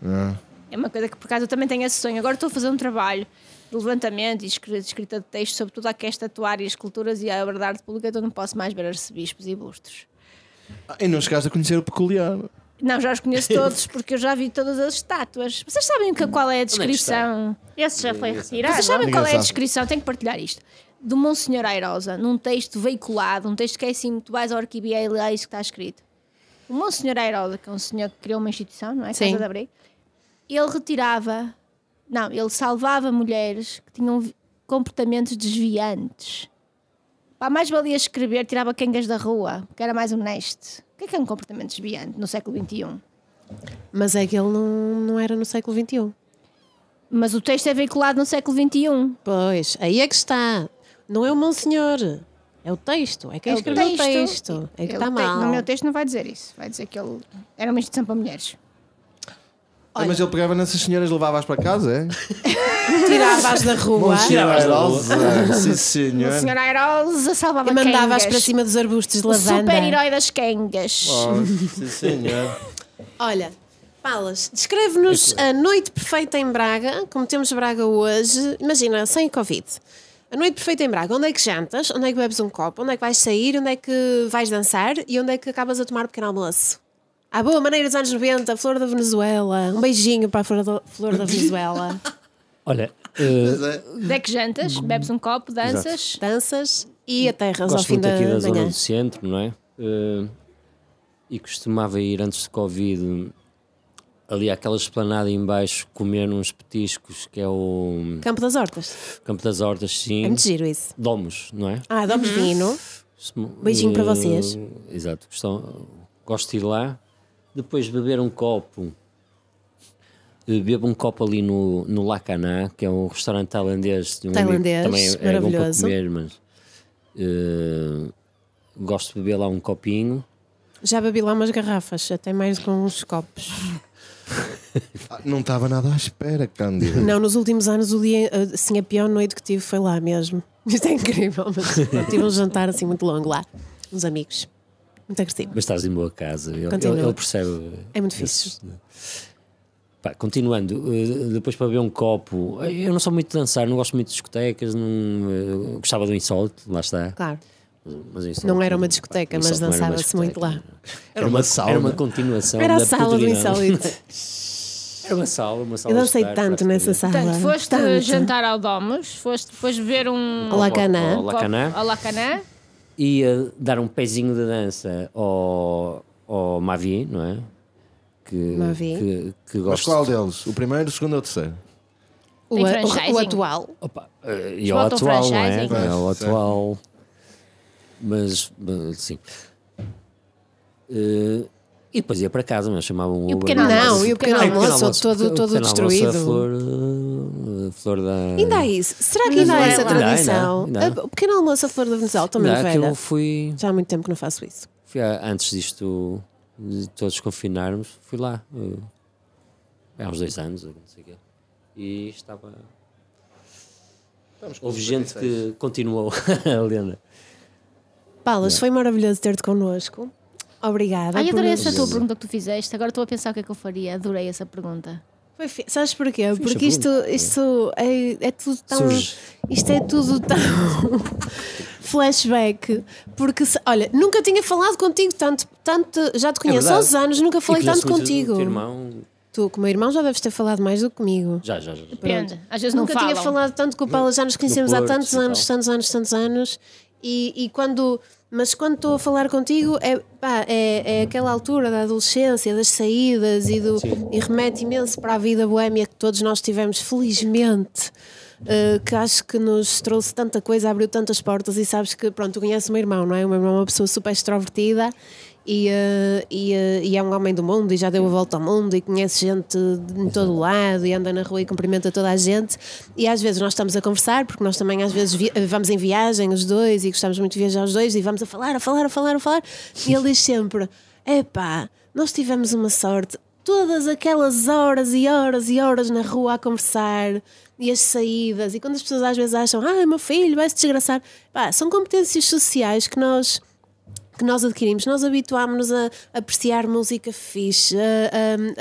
Speaker 5: É uma coisa que, por acaso, eu também tenho esse sonho. Agora estou a fazer um trabalho de levantamento e escrita de texto sobre tudo a que é estatuar e as culturas e a obra de arte pública, então não posso mais ver arcebispos e bustos.
Speaker 4: Ah, E não chegaste a conhecer o peculiar.
Speaker 5: Não, já os conheço todos porque eu já vi todas as estátuas. Vocês sabem que- qual é a descrição?
Speaker 6: Esse já foi retirado.
Speaker 5: Vocês sabem qual é a descrição? Tenho que partilhar isto. Do Monsenhor Airosa, num texto veiculado, um texto que é assim: tu vais ao arquivo e é isso que está escrito. O Monsenhor Herold, que é um senhor que criou uma instituição, não é?
Speaker 2: Sim.
Speaker 5: Casa de Abrigo. Ele retirava, não, ele salvava mulheres que tinham comportamentos desviantes. Pá, mais valia escrever, tirava quengas da rua, que era mais honesto. O que é que é um comportamento desviante no século XXI?
Speaker 2: Mas é que ele não, não era no século XXI.
Speaker 5: Mas o texto é veiculado no século XXI.
Speaker 2: Pois, aí é que está. Não é o Monsenhor. É o texto. É quem
Speaker 5: É o
Speaker 2: escreveu o
Speaker 5: texto.
Speaker 2: texto. É que está mal.
Speaker 5: No meu texto não vai dizer isso. Vai dizer que ele era uma instituição para mulheres.
Speaker 4: Ah, Mas ele pegava nessas senhoras e levava-as para casa, é?
Speaker 2: Tirava-as da rua
Speaker 4: Cheirosa. Sim, senhor.
Speaker 5: O senhor Airosa salvava
Speaker 2: e mandava-as para cima dos arbustos de
Speaker 5: O
Speaker 2: lavanda.
Speaker 5: super-herói das quengas.
Speaker 4: Oh, sim, senhor.
Speaker 2: Olha, Palas, descreve-nos a noite perfeita em Braga, como temos Braga hoje. Imagina, sem Covid. A noite perfeita em Braga, onde é que jantas? Onde é que bebes um copo? Onde é que vais sair? Onde é que vais dançar? E onde é que acabas a tomar um pequeno almoço? À boa maneira dos anos 90, Flor da Venezuela. Um beijinho para a Flor da, Flor da Venezuela.
Speaker 3: Olha,
Speaker 4: é.
Speaker 5: Onde é que jantas? Bebes um copo, danças.
Speaker 2: Danças e aterras ao
Speaker 3: gosto
Speaker 2: fim
Speaker 3: muito
Speaker 2: da
Speaker 3: aqui da zona
Speaker 2: manhã.
Speaker 3: do centro, não é? Eh, e costumava ir antes de Covid ali àquela esplanada em baixo comer uns petiscos que é o
Speaker 2: Campo das Hortas.
Speaker 3: Campo das Hortas,
Speaker 2: É
Speaker 3: sim.
Speaker 2: muito giro isso.
Speaker 3: Domos, não é?
Speaker 2: Ah, damos vinho. Beijinho para vocês.
Speaker 3: Exato. Gostam- gosto de ir lá. Depois beber um copo. Bebo um copo ali no, no Lacaná, que é um restaurante tailandês. de um amigo
Speaker 2: Tailandês,
Speaker 3: também é, é bom para comer, mas eh, gosto de beber lá um copinho.
Speaker 2: Já bebi lá umas garrafas, até mais com uns copos.
Speaker 4: Não estava nada à espera, Cândido.
Speaker 2: Não, nos últimos anos, o dia, assim, a pior noite que tive foi lá mesmo. Isto é incrível, mas tive um jantar assim muito longo lá. Uns amigos. Muito agressivo.
Speaker 3: Mas estás em boa casa. Ele, ele- ele percebe.
Speaker 2: É muito
Speaker 3: esses- Pá, continuando, eh, depois para beber um copo. eh, Eu não sou muito de dançar, não gosto muito de discotecas. Não, gostava do insólito, lá está.
Speaker 2: Claro.
Speaker 3: Mas o
Speaker 2: Não era uma discoteca, mas dançava-se muito lá.
Speaker 3: discoteca.
Speaker 4: Era uma sauna.
Speaker 3: Era uma continuação.
Speaker 2: Era a
Speaker 3: da
Speaker 2: sala do insólito.
Speaker 3: Era uma sala, uma sala
Speaker 2: Eu dancei tanto nessa sala.
Speaker 5: Portanto, foste
Speaker 2: tanto.
Speaker 5: jantar ao Domus, foste depois beber um.
Speaker 2: Lacanã.
Speaker 3: Lacanã.
Speaker 5: Lacanã.
Speaker 3: Ia dar um pezinho de dança ao, ao Mavi, não é? Que,
Speaker 2: Mavi.
Speaker 3: que, que
Speaker 4: Mas
Speaker 3: gosto.
Speaker 4: qual deles? O primeiro, o segundo ou o terceiro?
Speaker 2: O, o- o atual.
Speaker 3: Opa, eh, e
Speaker 5: botam
Speaker 3: atual, não é? É
Speaker 4: Pois,
Speaker 3: atual. Mas, mas, sim. Eh, e depois ia para casa, mas chamavam um
Speaker 5: E o
Speaker 3: Uber.
Speaker 5: pequeno
Speaker 3: Não,
Speaker 5: almoço?
Speaker 2: Não, e o pequeno
Speaker 3: o pequeno
Speaker 2: almoço, todo,
Speaker 3: o
Speaker 2: todo
Speaker 3: pequeno almoço,
Speaker 2: destruído.
Speaker 3: A flor, eh, a flor da.
Speaker 2: Ainda há isso. Será que ainda há essa tradição?
Speaker 3: ainda ainda
Speaker 2: O pequeno almoço a flor da Venezuela, também
Speaker 3: Ainda
Speaker 2: velha.
Speaker 3: eu fui,
Speaker 2: Já há muito tempo que não faço isso.
Speaker 3: fui a- antes disto, de todos confinarmos, fui lá. eh, há uns dois anos, não sei o quê. E estava. Houve gente que continuou a lenda.
Speaker 2: Palas, foi maravilhoso ter-te connosco. Obrigada.
Speaker 5: Ai, adorei essa tua pergunta que tu fizeste. Agora estou a pensar o que é que eu faria. Adorei essa pergunta.
Speaker 2: Foi fi- Sabes porquê? Porque isto, isto é, é tudo tão.
Speaker 3: Surge.
Speaker 2: Isto é tudo tão. flashback. Porque, se- olha, nunca tinha falado contigo tanto. tanto já te conheço há
Speaker 3: verdade.
Speaker 2: uns anos, nunca falei
Speaker 3: E
Speaker 2: tanto contigo.
Speaker 3: o teu irmão.
Speaker 2: Tu, como irmão, já deves ter falado mais do que comigo.
Speaker 3: Já, já, já.
Speaker 5: Depende. Às vezes não
Speaker 2: Nunca
Speaker 5: falam.
Speaker 2: tinha falado tanto com o Paulo, já nos conhecemos há tantos anos, tantos anos, tantos anos. E, e quando, mas quando estou a falar contigo, é, pá, é, é aquela altura da adolescência, das saídas e, do, e remete imenso para a vida boémia que todos nós tivemos, felizmente. eh, que acho que nos trouxe tanta coisa, abriu tantas portas e sabes que, pronto, tu conheces o meu irmão, não é? O meu irmão é uma pessoa super extrovertida e, eh, e, eh, e é um homem do mundo e já deu a volta ao mundo e conhece gente de em todo lado e anda na rua e cumprimenta toda a gente. E às vezes nós estamos a conversar porque nós também às vezes eh, vamos em viagem os dois e gostamos muito de viajar os dois e vamos a falar, a falar, a falar, a falar. E ele diz sempre epá, nós tivemos uma sorte. Todas aquelas horas e horas e horas na rua a conversar e as saídas e quando as pessoas às vezes acham ah, meu filho vai se desgraçar. Pá, são competências sociais que nós que nós adquirimos, nós habituámos-nos a apreciar música fixe, a,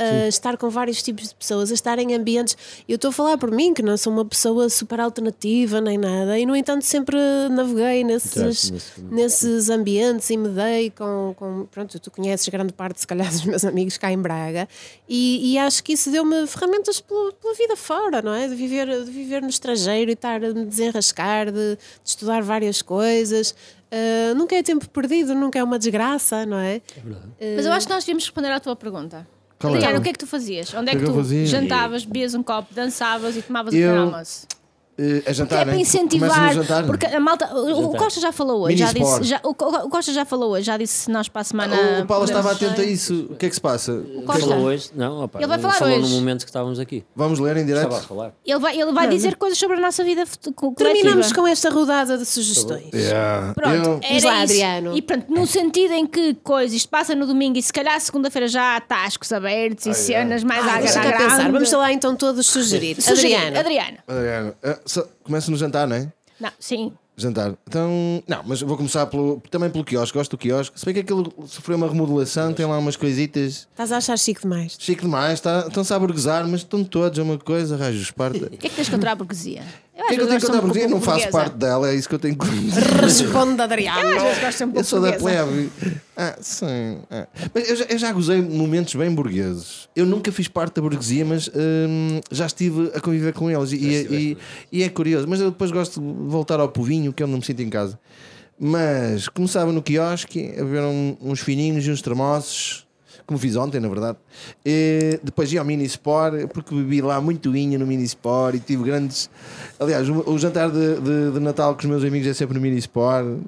Speaker 2: a- a estar com vários tipos de pessoas, a estar em ambientes. Eu estou a falar por mim, que não sou uma pessoa super alternativa nem nada, e no entanto sempre naveguei nesses, nesses ambientes e me dei com, com. Pronto, tu conheces grande parte, se calhar, dos meus amigos cá em Braga, e, e acho que isso deu-me ferramentas pela, pela vida fora, não é? De viver, de viver no estrangeiro e estar a me desenrascar, de, de estudar várias coisas. Uh, nunca é tempo perdido, nunca é uma desgraça, não é?
Speaker 5: Mas eu acho que nós devíamos responder à tua pergunta.
Speaker 4: Qual é?
Speaker 5: Adriana, o que é que tu fazias? Onde é
Speaker 4: O
Speaker 5: que
Speaker 4: que
Speaker 5: tu
Speaker 4: fazia?
Speaker 5: jantavas, bebias um copo, dançavas e tomavas o
Speaker 4: Eu-
Speaker 5: pequeno almoço?
Speaker 4: Eh, a jantar,
Speaker 5: é para
Speaker 4: né?
Speaker 5: incentivar.
Speaker 4: Jantar.
Speaker 5: Porque a malta. O, o. Costa já falou hoje. Já disse, já, o, o Costa já falou hoje. Já disse nós para a semana.
Speaker 4: o Paulo estava atento a isso. O que é que se passa?
Speaker 5: Costa.
Speaker 3: Falou hoje? Não, opa,
Speaker 5: Ele vai falar
Speaker 3: falou
Speaker 5: hoje.
Speaker 3: no momento que estávamos aqui.
Speaker 4: Vamos ler em direto?
Speaker 5: Ele vai, ele vai dizer coisas sobre a nossa vida fut- co-
Speaker 2: Terminamos
Speaker 5: coletiva.
Speaker 2: com esta rodada de sugestões.
Speaker 4: Yeah.
Speaker 5: Pronto,
Speaker 4: Eu-
Speaker 5: era
Speaker 2: lá,
Speaker 5: isso.
Speaker 2: Adriano.
Speaker 5: E pronto, no sentido em que coisa, isto passa no domingo e se calhar segunda-feira já há tascos abertos e cenas mais à
Speaker 2: Ah, cá
Speaker 5: grande.
Speaker 2: Vamos lá então todos sugerir. Adriana.
Speaker 4: Adriano, eh, começa no jantar, não é?
Speaker 5: Não, sim.
Speaker 4: Jantar. Então, não, mas vou começar pelo, também pelo quiosque. Gosto do quiosque. Se bem que aquilo sofreu uma remodelação, tem lá umas coisitas.
Speaker 2: Estás a achar chique demais.
Speaker 4: Chique demais, tá, estão-se a burguesar, mas estão todos a uma coisa, raios esparta.
Speaker 5: O que é que tens contra a burguesia? Eu
Speaker 4: O que é que eu tenho que contar
Speaker 5: um
Speaker 4: burguesia? Eu não faço parte dela, é isso que eu tenho que
Speaker 2: Responde, Adriano.
Speaker 5: Um
Speaker 4: Eu
Speaker 5: pouco
Speaker 4: sou da plebe. Ah, sim. ah. Mas eu já, eu já gozei momentos bem burgueses. Eu nunca fiz parte da burguesia, mas hum, já estive a conviver com eles. E, e, e é curioso. Mas eu depois gosto de voltar ao povinho, que eu não me sinto em casa. Mas começava no quiosque, a ver um- uns fininhos e uns termossos. Como fiz ontem, na verdade. E depois ia ao Mini Sport, porque bebi lá muito vinho no Mini Sport e tive grandes. Aliás, o, jantar de, de- de Natal com os meus amigos é sempre no Mini Sport.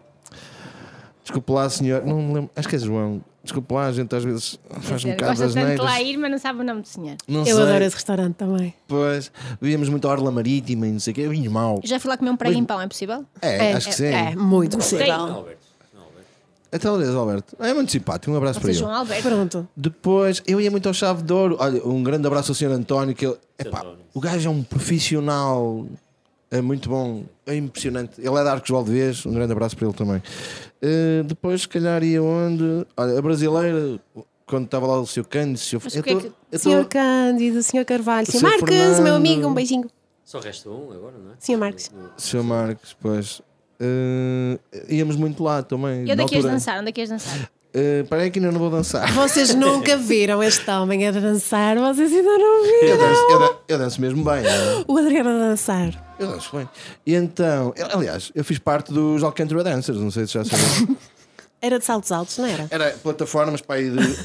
Speaker 4: Desculpe lá, senhor. Não me lembro. Acho que é João. Desculpe lá, a gente às vezes faz um bocado das
Speaker 5: de lá
Speaker 4: neiras.
Speaker 5: ir, mas não sabe o nome do senhor.
Speaker 4: Não
Speaker 2: Eu
Speaker 4: sei.
Speaker 2: adoro esse restaurante também.
Speaker 4: Pois, víamos muito a Orla Marítima e não sei o quê. Vinho mau.
Speaker 5: Já fui lá comer um prego em pão, é possível?
Speaker 4: É, acho que sim.
Speaker 2: É, muito possível.
Speaker 4: Até o Deus, Alberto. É muito simpático. Um abraço para ele.
Speaker 5: João Alberto.
Speaker 2: Pronto.
Speaker 4: Depois, eu ia muito ao Chave de Ouro. Olha, um grande abraço ao Sr. António. Que ele, epá, o gajo é um profissional. É muito bom. É impressionante. Ele é de Arcos Valdevez. Um grande abraço para ele também. Eh, depois, se calhar, ia onde? Olha, a brasileira, quando estava lá o Sr. Cândido. Sr.
Speaker 5: Mas
Speaker 4: Eu
Speaker 5: porquê
Speaker 4: tô-
Speaker 5: que-
Speaker 4: tô-
Speaker 2: Senhor Cândido, Senhor Carvalho, Senhor
Speaker 4: Sr.
Speaker 2: Marques,
Speaker 4: Fernando.
Speaker 2: meu amigo, um beijinho.
Speaker 3: Só resta um agora, não é?
Speaker 2: Senhor Marques.
Speaker 4: Sr. Marcos, pois. Eh, íamos muito lá também.
Speaker 5: E onde é que ias dançar? Onde é que ias dançar?
Speaker 4: Eh, Peraí que ainda não vou dançar.
Speaker 2: Vocês nunca viram este homem a dançar, vocês ainda não
Speaker 4: Eu
Speaker 2: viram.
Speaker 4: danço, eu dan- eu danço mesmo bem. né?
Speaker 2: O Adriano a dançar.
Speaker 4: Eu danço bem. E então, eu- aliás, eu fiz parte dos Alcântara Dancers, não sei se já sabem.
Speaker 2: Era de saltos altos, não era?
Speaker 4: Era plataformas para aí de.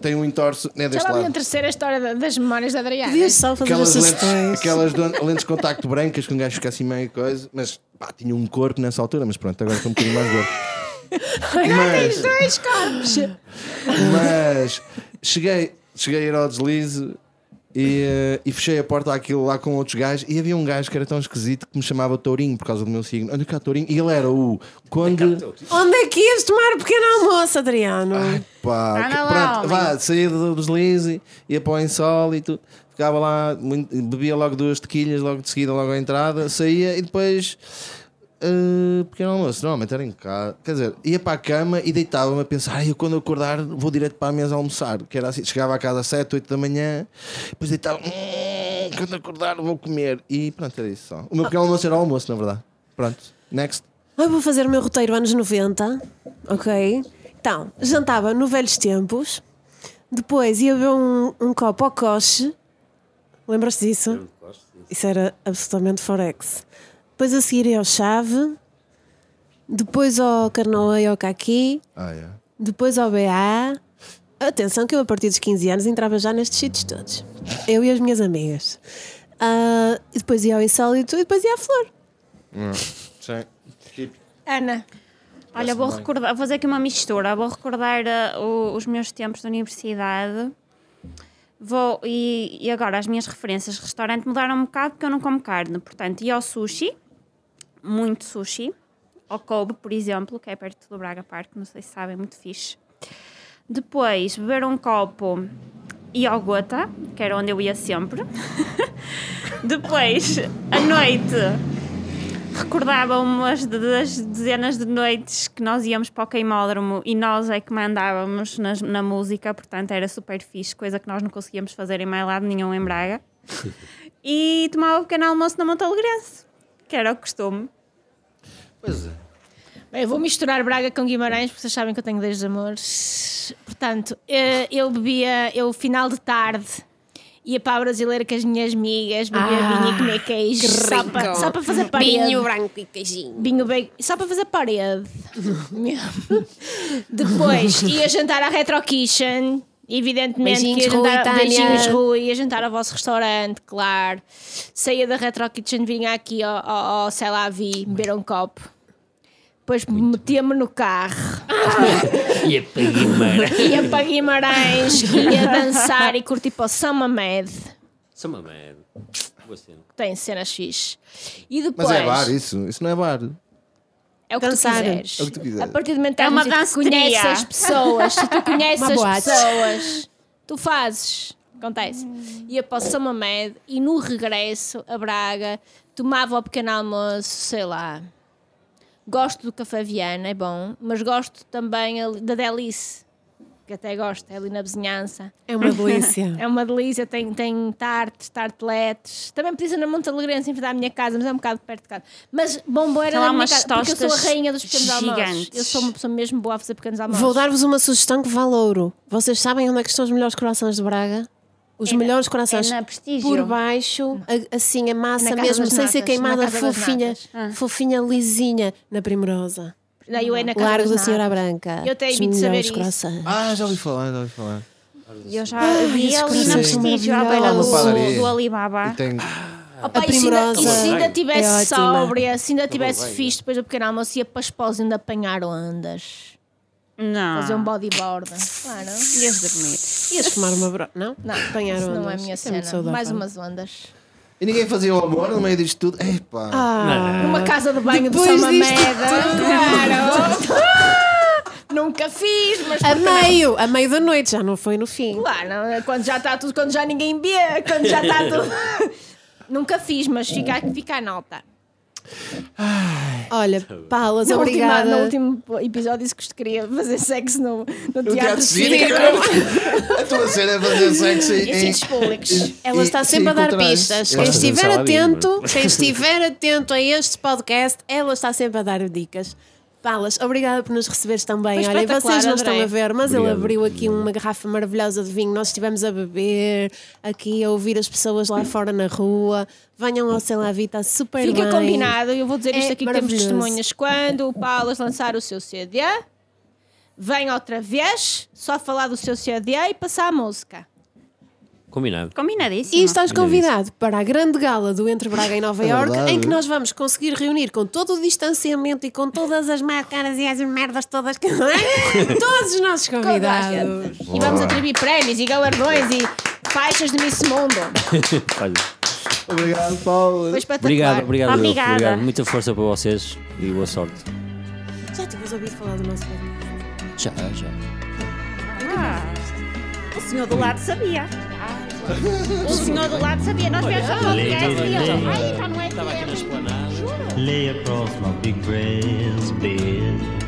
Speaker 4: Tem um entorce, não é
Speaker 5: Já
Speaker 4: deste
Speaker 5: lá vi a
Speaker 4: lado.
Speaker 5: terceira história da- das memórias da Adriana.
Speaker 2: Podias só fazer
Speaker 4: Aquelas
Speaker 2: as
Speaker 4: lentes, aquelas lentes de contacto brancas que um gajo fica assim meio coisa, mas pá, tinha um corpo nessa altura, mas pronto, agora estou um bocadinho mais gordo. Mas,
Speaker 5: Dois corpos!
Speaker 4: mas cheguei, cheguei a ir ao deslize e, eh, e fechei a porta àquilo lá com outros gajos e havia um gajo que era tão esquisito que me chamava Tourinho por causa do meu signo. Olha cá, Tourinho. E ele era o Conde.
Speaker 2: Onde é que ias tomar o pequeno almoço, Adriano?
Speaker 4: Pá,
Speaker 5: Anda
Speaker 4: que-
Speaker 5: lá,
Speaker 4: pronto,
Speaker 5: homem.
Speaker 4: vá, saía do deslize, ia para o insólito, ficava lá, muito- bebia logo duas tequilhas, logo de seguida, logo à entrada, saía e depois. Uh, pequeno almoço, normalmente era em casa, quer dizer, ia para a cama e deitava-me a pensar, "Ai, eu quando acordar vou direto para a mesa almoçar, que era assim, chegava a casa às 7, 8 da manhã, depois deitava, "Hum, quando acordar vou comer, e pronto, era isso só. O meu pequeno almoço era o almoço, na verdade. Pronto, next.
Speaker 2: Eu vou fazer o meu roteiro anos 90, ok? Então, jantava no velhos tempos, depois ia beber um, um copo ao coche, lembras-te disso? Isso era absolutamente forex. Depois a seguir ia ao chave, depois ao carnoa e ao caqui,
Speaker 4: Ah, é.
Speaker 2: depois ao BA. Atenção que eu a partir dos 15 anos entrava já nestes sítios todos. Eu e as minhas amigas. Ah, e depois ia ao insólito e depois ia à flor.
Speaker 4: Sim. Tipo,
Speaker 5: Ana,
Speaker 6: Olha, vou recordar, vou fazer aqui uma mistura. Vou recordar o- os meus tempos de universidade. Vou, e, e agora as minhas referências de restaurante mudaram um bocado porque eu não como carne. Portanto, ia ao sushi, muito sushi. Ao Kobe, por exemplo, que é perto do Braga Park, não sei se sabem, muito fixe. Depois, beber um copo e ao Gota, que era onde eu ia sempre. Depois, à noite, recordava umas das dezenas de noites que nós íamos para o queimódromo e nós é que mandávamos nas- na música, portanto era super fixe, coisa que nós não conseguíamos fazer em mais lado nenhum em Braga. E tomava um pequeno almoço na Montalegrense, que era o costume.
Speaker 4: Pois é.
Speaker 5: bem, eu vou misturar Braga com Guimarães, porque vocês sabem que eu tenho dois amores. Portanto, eh, eu bebia, eu final de tarde Ia para a brasileira com as minhas amigas, beber
Speaker 2: Ah,
Speaker 5: vinho e comer queijo.
Speaker 2: que
Speaker 5: Só para, só para fazer parede.
Speaker 2: Vinho branco e queijinho.
Speaker 5: Vinho bem, só para fazer parede. Depois ia jantar à Retro Kitchen. Evidentemente
Speaker 2: Beijinhos,
Speaker 5: que ia jantar,
Speaker 2: Rui, Tânia.
Speaker 5: beijinhos Rui, ia jantar ao vosso restaurante, claro. Saía da Retro Kitchen, vinha aqui ao, ao, ao sei lá, vi, beber um copo. Depois metia-me no carro,
Speaker 3: E a Guimarães.
Speaker 5: ia para Guimarães, ia dançar e curtir para o Summer Med.
Speaker 3: São uma merda. Boa cena.
Speaker 5: Tem cenas fixe. E depois.
Speaker 4: Mas é bar isso, isso não é bar.
Speaker 5: É o que
Speaker 2: Dançar.
Speaker 5: tu quiseres.
Speaker 4: É o que tu quiseres.
Speaker 5: A partir do momento que
Speaker 6: É uma
Speaker 5: música
Speaker 6: danceteria.
Speaker 5: conheces as pessoas, se tu conheces as pessoas, tu fazes. Acontece. Ia para o Summer Med e no regresso a Braga tomava o pequeno almoço, sei lá. Gosto do café Viana, é bom, mas gosto também da Delice, que até gosto, é ali na vizinhança.
Speaker 2: É uma delícia.
Speaker 5: É uma delícia, tem, tem tartes, tarteletes. Também ser na Monte Alegrense, em frente à minha casa, mas é um bocado perto de casa. Mas bombom era
Speaker 6: lá
Speaker 5: na minha casa, porque eu sou a rainha dos pequenos almoços.
Speaker 6: gigantes.
Speaker 5: Eu sou uma pessoa mesmo boa a fazer pequenos almoços.
Speaker 2: Vou dar-vos uma sugestão que vale ouro. Vocês sabem onde é que estão os melhores corações de Braga? Os
Speaker 6: É na-
Speaker 2: melhores corações.
Speaker 6: é na Prestígio.
Speaker 2: Por baixo, a- assim, a massa mesmo, sem ser queimada, fofinha.
Speaker 6: Ah.
Speaker 2: fofinha, lisinha, na Primorosa.
Speaker 5: Daí eu é na casa
Speaker 2: Largo da Senhora. Branca.
Speaker 5: Eu até
Speaker 2: Os
Speaker 5: evito saber isso.
Speaker 2: corações.
Speaker 4: Ah, já ouvi falar, já ouvi falar.
Speaker 6: Eu já vi
Speaker 2: esses
Speaker 6: ali na Prestígio, à beira do, do Alibaba.
Speaker 4: E tem.
Speaker 5: Opa,
Speaker 2: A
Speaker 5: e se ainda- E se ainda
Speaker 2: é
Speaker 5: tivesse
Speaker 2: ótima.
Speaker 5: sóbria, se ainda tivesse fixe depois do pequeno almoço, ia para Esposa ainda apanhar ondas.
Speaker 6: Não.
Speaker 5: Fazer um bodyboard. Claro.
Speaker 6: Ias dormir.
Speaker 2: Ias fumar uma bro... Não?
Speaker 5: Não,
Speaker 2: Apanhar
Speaker 5: isso não é a
Speaker 2: ondas.
Speaker 5: minha
Speaker 2: Isso é
Speaker 5: cena.
Speaker 2: saudável.
Speaker 5: Mais umas ondas.
Speaker 4: E ninguém fazia o amor no meio disto tudo. Epá.
Speaker 2: Ah,
Speaker 5: Numa casa de banho de
Speaker 2: Depois
Speaker 5: São
Speaker 2: disto
Speaker 5: Mameda. Claro. Nunca fiz, mas
Speaker 2: a meio, a meio da noite, já não foi no fim.
Speaker 5: Claro, não, quando já está tudo, quando já ninguém vê, quando já está tudo. Nunca fiz, mas fica, fica a nota.
Speaker 2: Olha, Palas,
Speaker 5: Na última,
Speaker 2: obrigada.
Speaker 5: no último episódio disse que queria fazer sexo no, no,
Speaker 4: No
Speaker 5: teatro
Speaker 4: teatro
Speaker 5: cívico.
Speaker 4: A tua cena é fazer sexo em.
Speaker 5: E sítios públicos.
Speaker 2: Ela está sempre a dar pistas. Quem estiver
Speaker 3: ali,
Speaker 2: atento, quem estiver atento a este podcast, ela está sempre a dar dicas. Palas, obrigada por nos receberes também. Olha, vocês não estão a ver, mas ele
Speaker 3: Obrigado.
Speaker 2: abriu aqui uma garrafa maravilhosa de vinho. Nós estivemos a beber, aqui a ouvir as pessoas lá fora na rua. Venham ao Sei Vita, super
Speaker 5: Fica
Speaker 2: bem.
Speaker 5: combinado, eu vou dizer isto
Speaker 2: É
Speaker 5: aqui que temos testemunhas. Quando o Paulo lançar o seu CD, vem outra vez, só falar do seu CD e passar a música.
Speaker 3: Combinado.
Speaker 6: Combinadíssimo.
Speaker 2: E estás convidado para a grande gala do Entre Braga e Nova
Speaker 4: É
Speaker 2: Iorque,
Speaker 4: verdade.
Speaker 2: em que nós vamos conseguir reunir com todo o distanciamento e com todas as máscaras e as merdas todas que não é? Todos os nossos convidados.
Speaker 5: E vamos atribuir prémios e galardões e faixas de Miss Mundo.
Speaker 3: Olha,
Speaker 4: Obrigado, Paulo.
Speaker 5: Foi espetacular.
Speaker 3: Obrigado, obrigado.
Speaker 6: Obrigada.
Speaker 3: Obrigado. Muita força para vocês e boa sorte.
Speaker 2: Já tinhas ouvido falar do nosso podcast?
Speaker 3: Já, já.
Speaker 6: Ah, senhor do lado sabia. O senhor do lado sabia. Nós viemos ao podcast e ele. Ai, está no
Speaker 3: Estava aqui na
Speaker 6: FM.
Speaker 3: esplanada.
Speaker 1: Lay across my big brass bed.